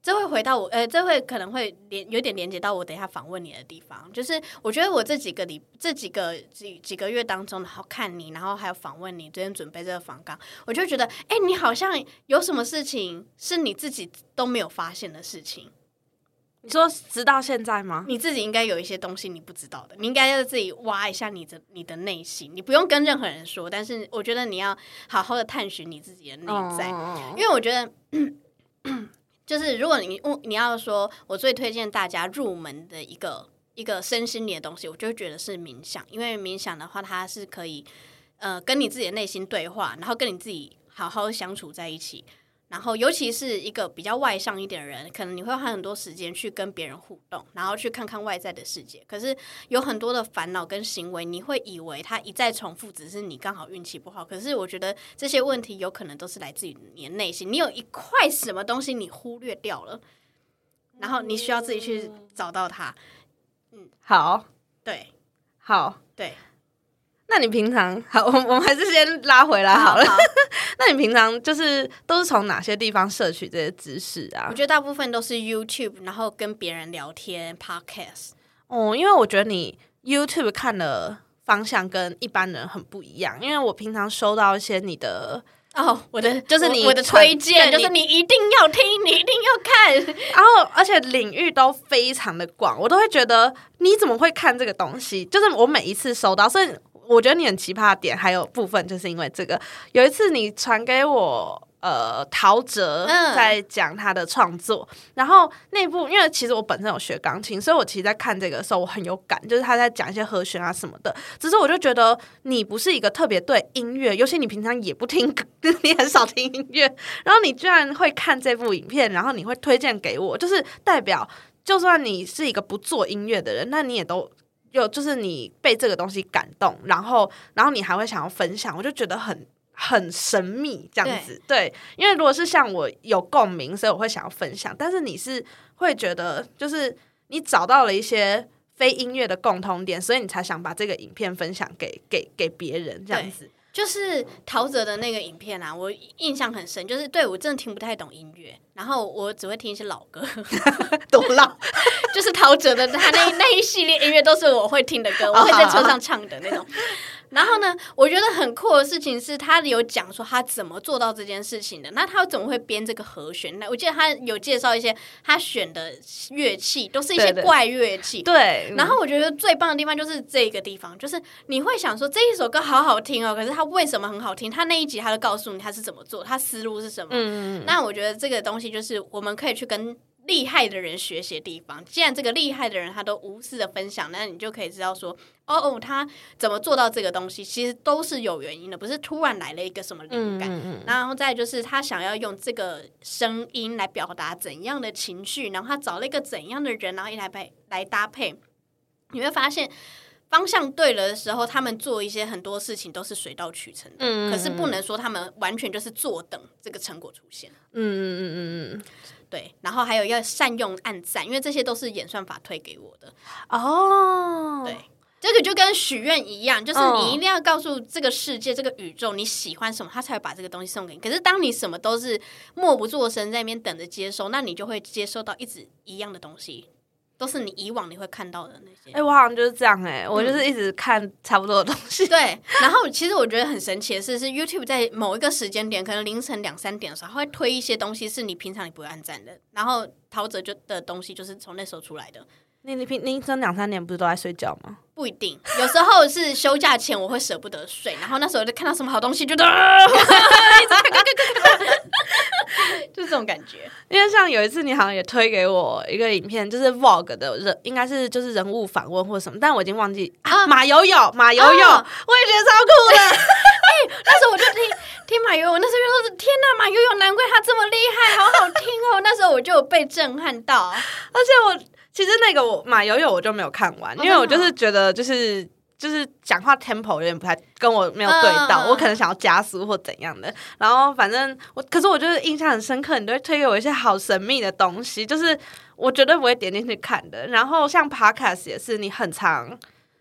这会回到我，呃，这会可能会连有点连接到我等一下访问你的地方，就是我觉得我这几个礼这几个几几个月当中，然后看你，然后还有访问你，昨天准备这个访纲，我就觉得，哎、你好像有什么事情是你自己都没有发现的事情。你说直到现在吗？你自己应该有一些东西你不知道的，你应该要自己挖一下你的你的内心，你不用跟任何人说，但是我觉得你要好好的探寻你自己的内在，哦因为我觉得。就是如果你你要说，我最推荐大家入门的一个一个身心灵的东西，我就觉得是冥想，因为冥想的话，它是可以呃跟你自己的内心对话，然后跟你自己好好相处在一起。然后，尤其是一个比较外向一点的人，可能你会花很多时间去跟别人互动，然后去看看外在的世界。可是有很多的烦恼跟行为，你会以为他一再重复，只是你刚好运气不好。可是我觉得这些问题有可能都是来自于你的内心，你有一块什么东西你忽略掉了，然后你需要自己去找到它。好对好，对，那你平常好，我我们还是先拉回来好了。那你平常就是都是从哪些地方摄取这些知识啊我？觉得大部分都是 YouTube，然后跟别人聊天，Podcast。哦，因为我觉得你 YouTube 看的方向跟一般人很不一样，因为我平常收到一些你的，哦，我的就是你我我的推荐，就是你一定要听，你一定要看。然后而且领域都非常的广，我都会觉得你怎么会看这个东西？就是我每一次收到，所以我觉得你很奇葩的点，还有部分就是因为这个。有一次你传给我。呃，陶喆嗯在讲他的创作，然后那部因为其实我本身有学钢琴，所以我其实，在看这个的时候我很有感，就是他在讲一些和弦啊什么的。只是我就觉得你不是一个特别对音乐，尤其你平常也不听，你很少听音乐，然后你居然会看这部影片，然后你会推荐给我，就是代表，就算你是一个不做音乐的人，那你也都有，就是你被这个东西感动，然后，然后你还会想要分享，我就觉得很。很神秘这样子，对，因为如果是像我有共鸣，所以我会想要分享。但是你是会觉得，就是你找到了一些非音乐的共通点，所以你才想把这个影片分享给给给别人这样子。就是陶喆的那个影片啊，我印象很深。就是对我真的听不太懂音乐，然后我只会听一些老歌，多老，就是陶喆的他那那一系列音乐都是我会听的歌，我会在车上唱的那种。然后呢，我觉得很酷的事情是他有讲说他怎么做到这件事情的。那他怎么会编这个和弦呢？我记得他有介绍一些他选的乐器都是一些怪乐器，对，然后我觉得最棒的地方就是这个地方，就是你会想说这一首歌好好听哦，可是他为什么很好听？他那一集他就告诉你他是怎么做，他思路是什么。嗯，那我觉得这个东西就是我们可以去跟厉害的人学习的地方。既然这个厉害的人他都无私的分享，那你就可以知道说，哦哦，他怎么做到这个东西，其实都是有原因的，不是突然来了一个什么灵感。嗯嗯然后再就是他想要用这个声音来表达怎样的情绪，然后他找了一个怎样的人，然后一来配来搭配，你会发现方向对了的时候，他们做一些很多事情都是水到渠成的。嗯可是不能说他们完全就是坐等这个成果出现。嗯嗯嗯嗯嗯，对，然后还有要善用暗赞，因为这些都是演算法推给我的。哦，对，这个就跟许愿一样，就是嗯你一定要告诉这个世界、这个宇宙你喜欢什么，他才会把这个东西送给你。可是当你什么都是默不作声在那边等着接收，那你就会接收到一直一样的东西，都是你以往你会看到的那些。哎、我好像就是这样哎、我就是一直看差不多的东西。对，然后其实我觉得很神奇的是，是 YouTube 在某一个时间点，可能凌晨两三点的时候，它会推一些东西是你平常你不会按赞的，然后陶喆就的东西就是从那时候出来的。你你平凌晨两三点不是都在睡觉吗？不一定，有时候是休假前我会舍不得睡，然后那时候就看到什么好东西，就啊，一直看看看看看，就是这种感觉。因为像有一次你好像也推给我一个影片，就是 Vogue 的人，应该是就是人物访问或什么，但我已经忘记啊。马友友，马友友，我也觉得超酷的。哎，那时候我就听听马友友，那时候就说天哪，马友友难怪他这么厉害，好好听哦。那时候我就有被震撼到，而且我。其实那个我马友友我就没有看完，因为我就是觉得就是就是讲话 tempo 有点不太跟我没有对到，我可能想要加速或怎样的。然后反正我，可是我就是印象很深刻，你都会推给我一些好神秘的东西，就是我绝对不会点进去看的。然后像 podcast 也是，你很长。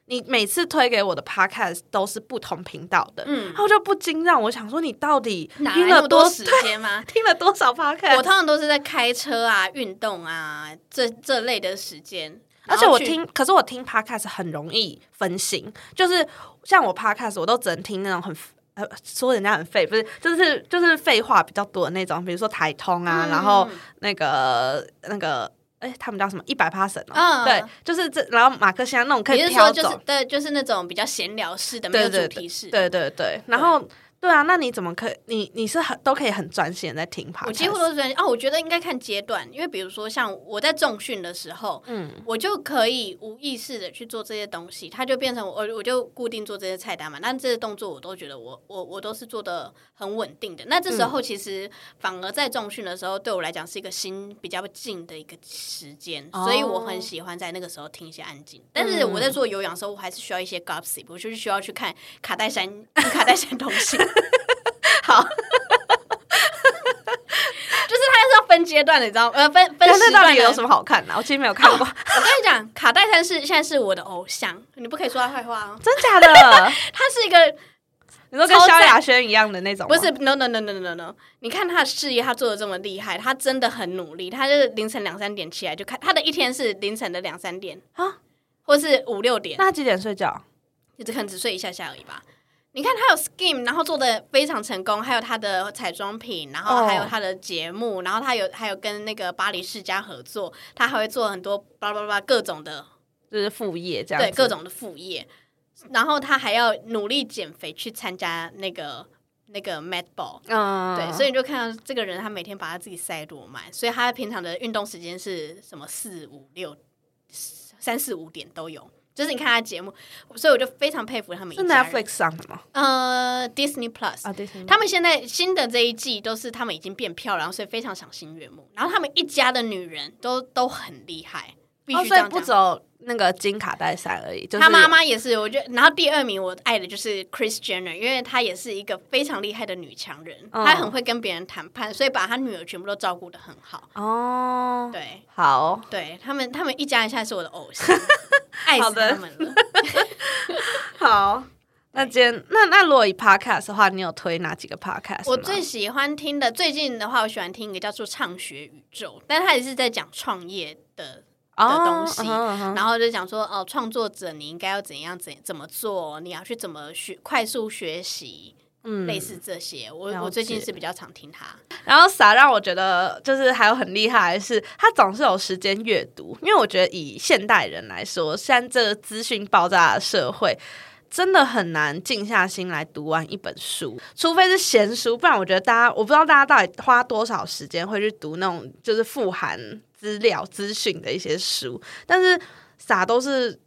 你每次推给我的 podcast 都是不同频道的，嗯，然后就不禁让我想说，你到底听了多时间吗？听了多少 podcast？我通常都是在开车啊、运动啊这这类的时间，而且我听，可是我听 podcast 很容易分心，就是像我 podcast 我都只能听那种很呃说人家很废，不是，就是就是废话比较多的那种，比如说台通啊，然后那个那个。哎，他们叫什么？一百 passion 哦，对，就是这，然后马克先那种可以挑走，对，就是那种比较闲聊式的，没有主题式，对对对，然后。对啊，那你怎么可以？你你是很都可以很专心在听趴？我几乎都是专心啊。我觉得应该看阶段，因为比如说像我在重训的时候，嗯，我就可以无意识的去做这些东西，它就变成我我就固定做这些菜单嘛。那这些动作我都觉得我我我都是做的很稳定的。那这时候其实反而在重训的时候，对我来讲是一个心比较静的一个时间，所以我很喜欢在那个时候听一些安静。但是我在做有氧的时候，我还是需要一些 gossip，我就是需要去看卡戴珊卡戴珊东西。好，就是他是要分阶段的，你知道吗？呃，分分时段有什么好看的？我其实没有看过。我跟你讲，卡戴珊是现在是我的偶像，你不可以说他坏话哦。真假的？他是一个，你说跟萧亚轩一样的那种？不是，no no no no no no。你看他的事业，他做的这么厉害，他真的很努力。他就是凌晨两三点起来就看，他的一天是凌晨的两三点啊，或是五六点。那他几点睡觉？你只可能只睡一下下而已吧。你看他有 scheme，然后做的非常成功，还有他的彩妆品，然后还有他的节目，然后他有还有跟那个巴黎世家合作，他还会做很多巴拉巴拉各种的，就是副业这样，对各种的副业，然后他还要努力减肥去参加那个那个 Mad Ball，嗯，对，所以你就看到这个人，他每天把他自己塞多满，所以他平常的运动时间是什么四五六三四五点都有。就是你看他节目，所以我就非常佩服他们。是 Netflix 上的吗？呃，Disney Plus 啊，Disney。他们现在新的这一季都是他们已经变漂亮，所以非常赏心悦目。然后他们一家的女人都都很厉害，必须这样不走那个金卡戴珊而已。他妈妈也是，我觉得。然后第二名我爱的就是 Chris Jenner，因为她也是一个非常厉害的女强人，她很会跟别人谈判，所以把她女儿全部都照顾的很好。哦，对，好，对他们，他们一家人现在是我的偶像。爱死他们了。好，那今天那那如果以 podcast 的话，你有推哪几个 podcast？我最喜欢听的，最近的话，我喜欢听一个叫做《畅学宇宙》，但他也是在讲创业的的东西，然后就讲说哦，创作者你应该要怎样怎怎么做，你要去怎么学快速学习。嗯，类似这些，我我最近是比较常听他。然后撒让我觉得就是还有很厉害的是，他总是有时间阅读。因为我觉得以现代人来说，现在这个资讯爆炸的社会，真的很难静下心来读完一本书，除非是闲书，不然我觉得大家我不知道大家到底花多少时间会去读那种就是富含资料资讯的一些书。但是傻都是。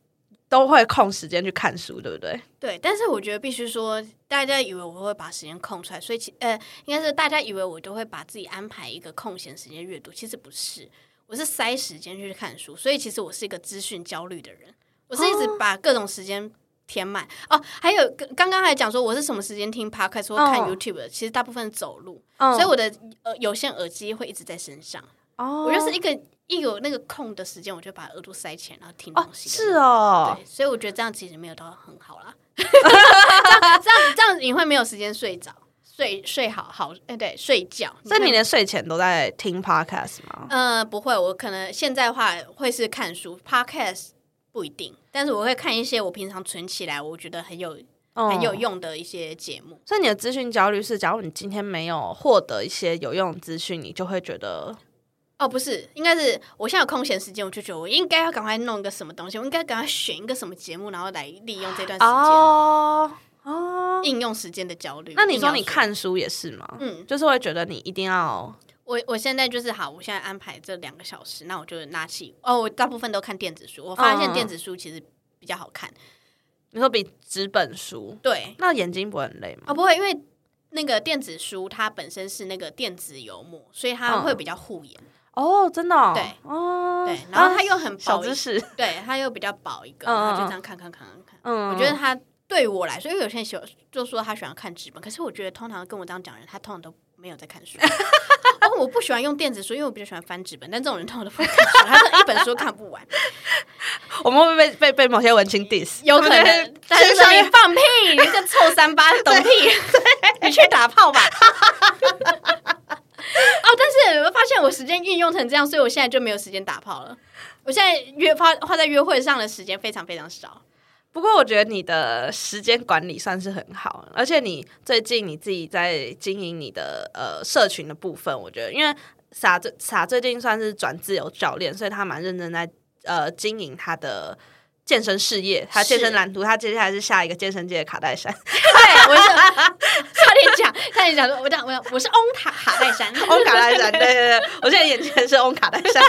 都会空时间去看书，对不对？对，但是我觉得必须说，大家以为我会把时间空出来，所以其呃，应该是大家以为我都会把自己安排一个空闲时间阅读，其实不是，我是塞时间去看书，所以其实我是一个资讯焦虑的人，我是一直把各种时间填满哦。还有刚刚还讲说我是什么时间听 podcast 或看 YouTube 的，其实大部分走路，所以我的呃有线耳机会一直在身上。哦，我就是一个。一有那个空的时间，我就把耳朵塞起来，然后听东西。是哦，对，所以我觉得这样其实没有到很好啦。这样这样这样你会没有时间睡着，睡睡好好哎，对，睡觉。所以你连睡前都在听 podcast 吗？呃，不会，我可能现在的话会是看书，podcast 不一定，但是我会看一些我平常存起来，我觉得很有很有用的一些节目。所以你的资讯焦虑是，假如你今天没有获得一些有用的资讯，你就会觉得。哦，不是，应该是我现在有空闲时间，我就觉得我应该要赶快弄一个什么东西，我应该赶快选一个什么节目，然后来利用这段时间。哦哦，应用时间的焦虑。那你说你看书也是吗？嗯，就是会觉得你一定要我我现在就是好，我现在安排这两个小时，那我就拿起哦，我大部分都看电子书，我发现嗯电子书其实比较好看。你说比纸本书，对，那眼睛不会很累吗？哦，不会，因为那个电子书它本身是那个电子油膜，所以它嗯会比较护眼。哦，真的、哦，对哦，对，然后它又很小知识，对，它又比较薄一个，然后就嗯这样看看看看看。嗯，我觉得它对我来说，因为有些人喜欢就说他喜欢看纸本，可是我觉得通常跟我这样讲人，他通常都没有在看书。哦，我不喜欢用电子书，因为我比较喜欢翻纸本，但这种人通常都不会看书，他是一本书看不完。我们会被被被某些文青 diss，有可能，但是说你放屁，你个臭三八，懂屁，你去打炮吧。哦，但是我发现我时间运用成这样，所以我现在就没有时间打炮了。我现在约花花在约会上的时间非常非常少。不过我觉得你的时间管理算是很好，而且你最近你自己在经营你的呃社群的部分，我觉得因为傻最傻最近算是转自由教练，所以他蛮认真在呃经营他的健身事业，他健身蓝图，他接下来是下一个健身界的卡戴珊，对，我是差点讲，差点讲说，我讲我讲我是翁塔卡戴珊，翁卡戴珊，对对对，我现在眼前是翁卡戴珊，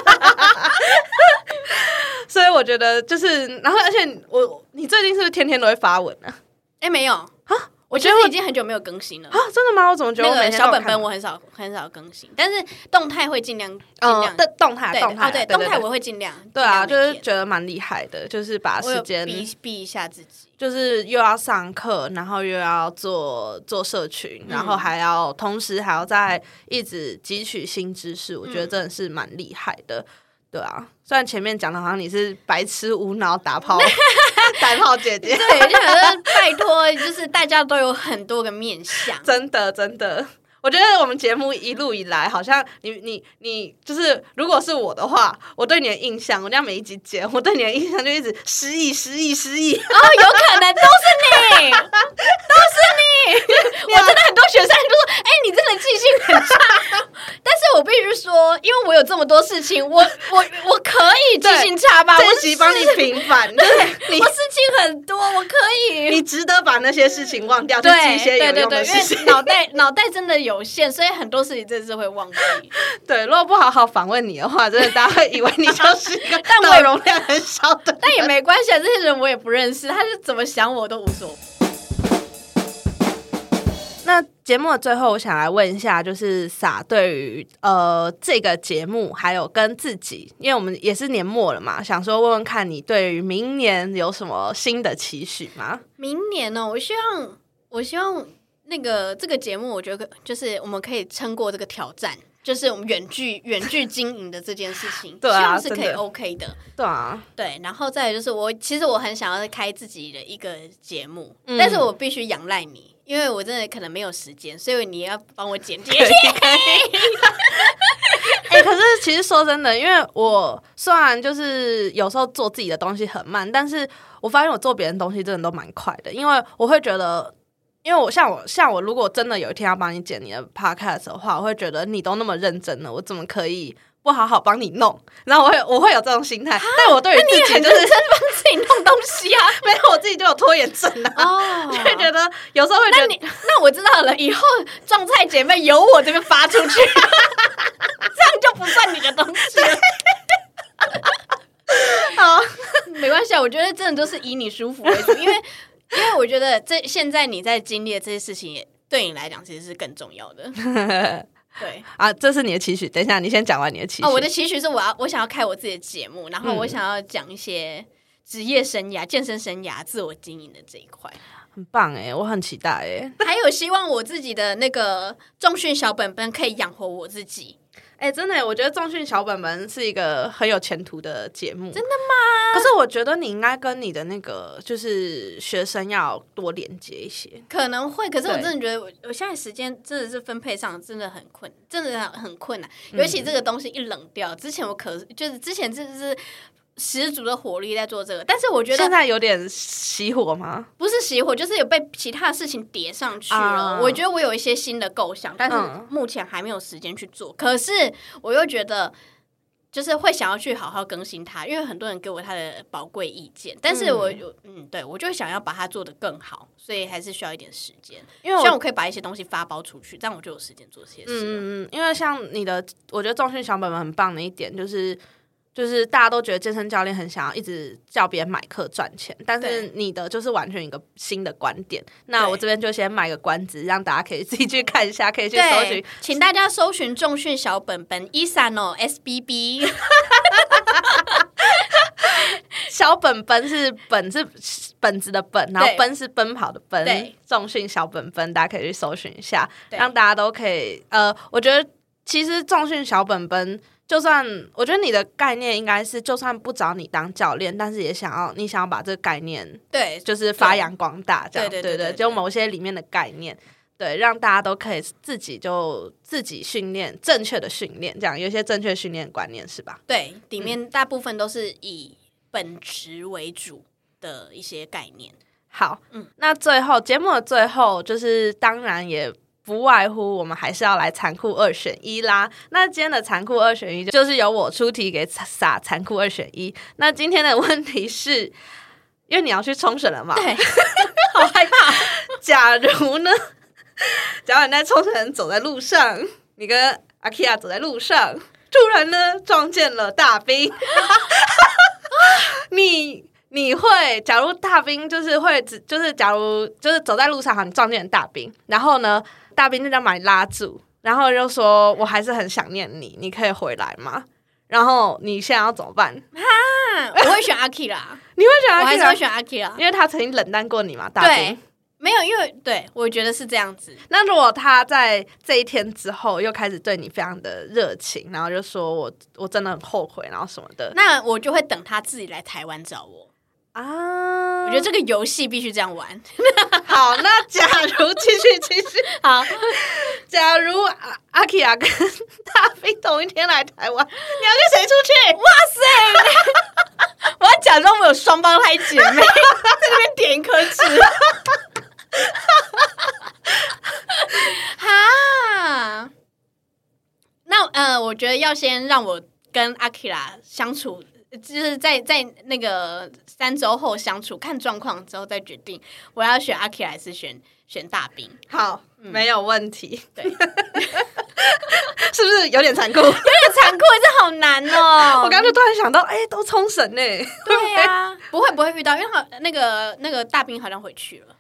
所以我觉得就是，然后而且我你最近是不是天天都会发文啊？哎，没有。啊，我觉得我已经很久没有更新了啊。，真的吗？我怎么觉得那个小本本我很少很少更新，但是动态会尽量尽嗯量。的动态对动态动态我会尽量。对啊，就是觉得蛮厉害的，就是把时间逼逼一下自己。就是又要上课，然后又要做做社群，然后还要同时还要在一直汲取新知识，我觉得真的是蛮厉害的。对啊，虽然前面讲的好像你是白痴无脑打炮 打炮姐姐，对，就觉得拜托，就是大家都有很多个面相。真的真的。我觉得我们节目一路以来，好像你你你就是，如果是我的话，我对你的印象，我这样每一集剪，我对你的印象就一直失忆、失忆、失忆。哦，有可能都是你，都是你。我真的很多学生都说：“哎、你真的记性很差。”但是我必须说，因为我有这么多事情，我 我我可以记性差吧？这我帮你是平反，就是你我事情很多，我可以。你值得把那些事情忘掉，去对对对对，因。为脑袋脑袋真的有限，所以很多事情真的是会忘记。对，如果不好好访问你的话，真的大家会以为你就是一个但我脑也容量很小的人。但也没关系啊，这些人我也不认识，他是怎么想我都无所谓。那节目的最后，我想来问一下，就是撒对于呃这个节目，还有跟自己，因为我们也是年末了嘛，想说问问看你对于明年有什么新的期许吗？明年呢、我希望，我希望那个这个节目，我觉得就是我们可以撑过这个挑战，就是我们远距远距经营的这件事情，对啊希望是可以 OK 的。对啊，对，然后再来就是我，其实我很想要开自己的一个节目，嗯但是我必须仰赖你，因为我真的可能没有时间，所以你要帮我剪接。哎、可是其实说真的，因为我虽然就是有时候做自己的东西很慢，但是我发现我做别人东西真的都蛮快的，因为我会觉得。因为我像我像我，如果真的有一天要帮你剪你的 podcast 的话，我会觉得你都那么认真了，我怎么可以不好好帮你弄？然后我会我会有这种心态，但我对于自己就是真帮自己弄东西啊！没有我自己就有拖延症啊，哦就会觉得有时候会觉得那你那我知道了，以后撞菜姐妹由我这边发出去，这样就不算你的东西了。好没关系啊，我觉得真的都是以你舒服为主，因为因为我觉得这现在你在经历的这些事情，也对你来讲其实是更重要的。对啊，这是你的期许。等一下，你先讲完你的期许。哦，我的期许是我要我想要开我自己的节目，然后我嗯想要讲一些职业生涯、健身生涯、自我经营的这一块。很棒哎，我很期待哎。还有希望我自己的那个重训小本本可以养活我自己。哎、真的，我觉得《重训小本本》是一个很有前途的节目。真的吗？可是我觉得你应该跟你的那个就是学生要多连接一些。可能会，可是我真的觉得我我现在时间真的是分配上真的很困，真的很困难。嗯尤其这个东西一冷掉，之前我可就是之前真的是十足的火力在做这个，但是我觉得现在有点熄火吗？不是熄火，就是有被其他的事情叠上去了。啊我觉得我有一些新的构想，但是嗯目前还没有时间去做。可是我又觉得就是会想要去好好更新它，因为很多人给我他的宝贵意见，但是我有嗯，对我就想要把它做得更好，所以还是需要一点时间。因为我希望我可以把一些东西发包出去，这样我就有时间做这些事了。嗯嗯嗯，因为像你的，我觉得重训小本本很棒的一点就是。就是大家都觉得健身教练很想要一直叫别人买课赚钱，但是你的就是完全一个新的观点。那我这边就先卖个关子，让大家可以自己去看一下，可以去搜寻对，请大家搜寻重训小本本 Isano SBB，小本本是本是本子的本，然后奔是奔跑的奔对，重训小本本，大家可以去搜寻一下，对让大家都可以。呃，我觉得其实重训小本本，就算我觉得你的概念应该是，就算不找你当教练，但是也想要你想要把这个概念对，就是发扬光大，这样对对对就某些里面的概念。对，让大家都可以自己就自己训练正确的训练，这样有一些正确训练观念是吧？对，里面大部分都是以本职为主的一些概念。好，嗯那最后节目的最后，就是当然也不外乎我们还是要来残酷二选一啦。那今天的残酷二选一就是由我出题给撒残酷二选一。那今天的问题是，因为你要去冲绳了嘛？对，好害怕。假如呢？假如你在冲绳走在路上，你跟阿 Kia 走在路上，突然呢撞见了大兵，你你会，假如大兵就是会只就是假如就是走在路上，哈，你撞见了大兵，然后呢，大兵就这样把你拉住，然后就说我还是很想念你，你可以回来吗？然后你现在要怎么办？啊我会选阿 K 啦，你会选阿我还是会 Kia，选阿 K 啦。因为他曾经冷淡过你嘛，大对兵。，没有，因为对我觉得是这样子。那如果他在这一天之后又开始对你非常的热情，然后就说我我真的很后悔，然后什么的那我就会等他自己来台湾找我。啊，我觉得这个游戏必须这样玩。好。那假如继续继续，好，假如阿阿 k 亚跟大飞同一天来台湾，你要跟谁出去？哇塞！我要假装我有双胞胎姐妹在那边点一颗痣。哈，那呃，我觉得要先让我跟阿 k 拉相处，就是在在那个三周后相处，看状况之后再决定我要选阿 k 还是选选大兵。好，没有问题。对，是不是有点残酷？有点残酷，这好难哦。我刚刚就突然想到，哎、都冲绳呢。对呀、不会不会遇到，因为好那个那个大兵好像回去了。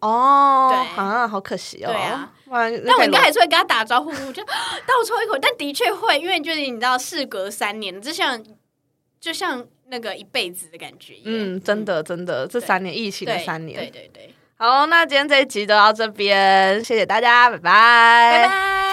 哦，对啊，好可惜哦。对啊不然就但我应该还是会跟他打招呼，就 倒抽一口，但的确会，因为就是你知道，事隔三年，就像就像那个一辈子的感觉一样。嗯，真的真的，这三年疫情的三年，对对对，好，那今天这一集就到这边，谢谢大家，拜拜，拜拜。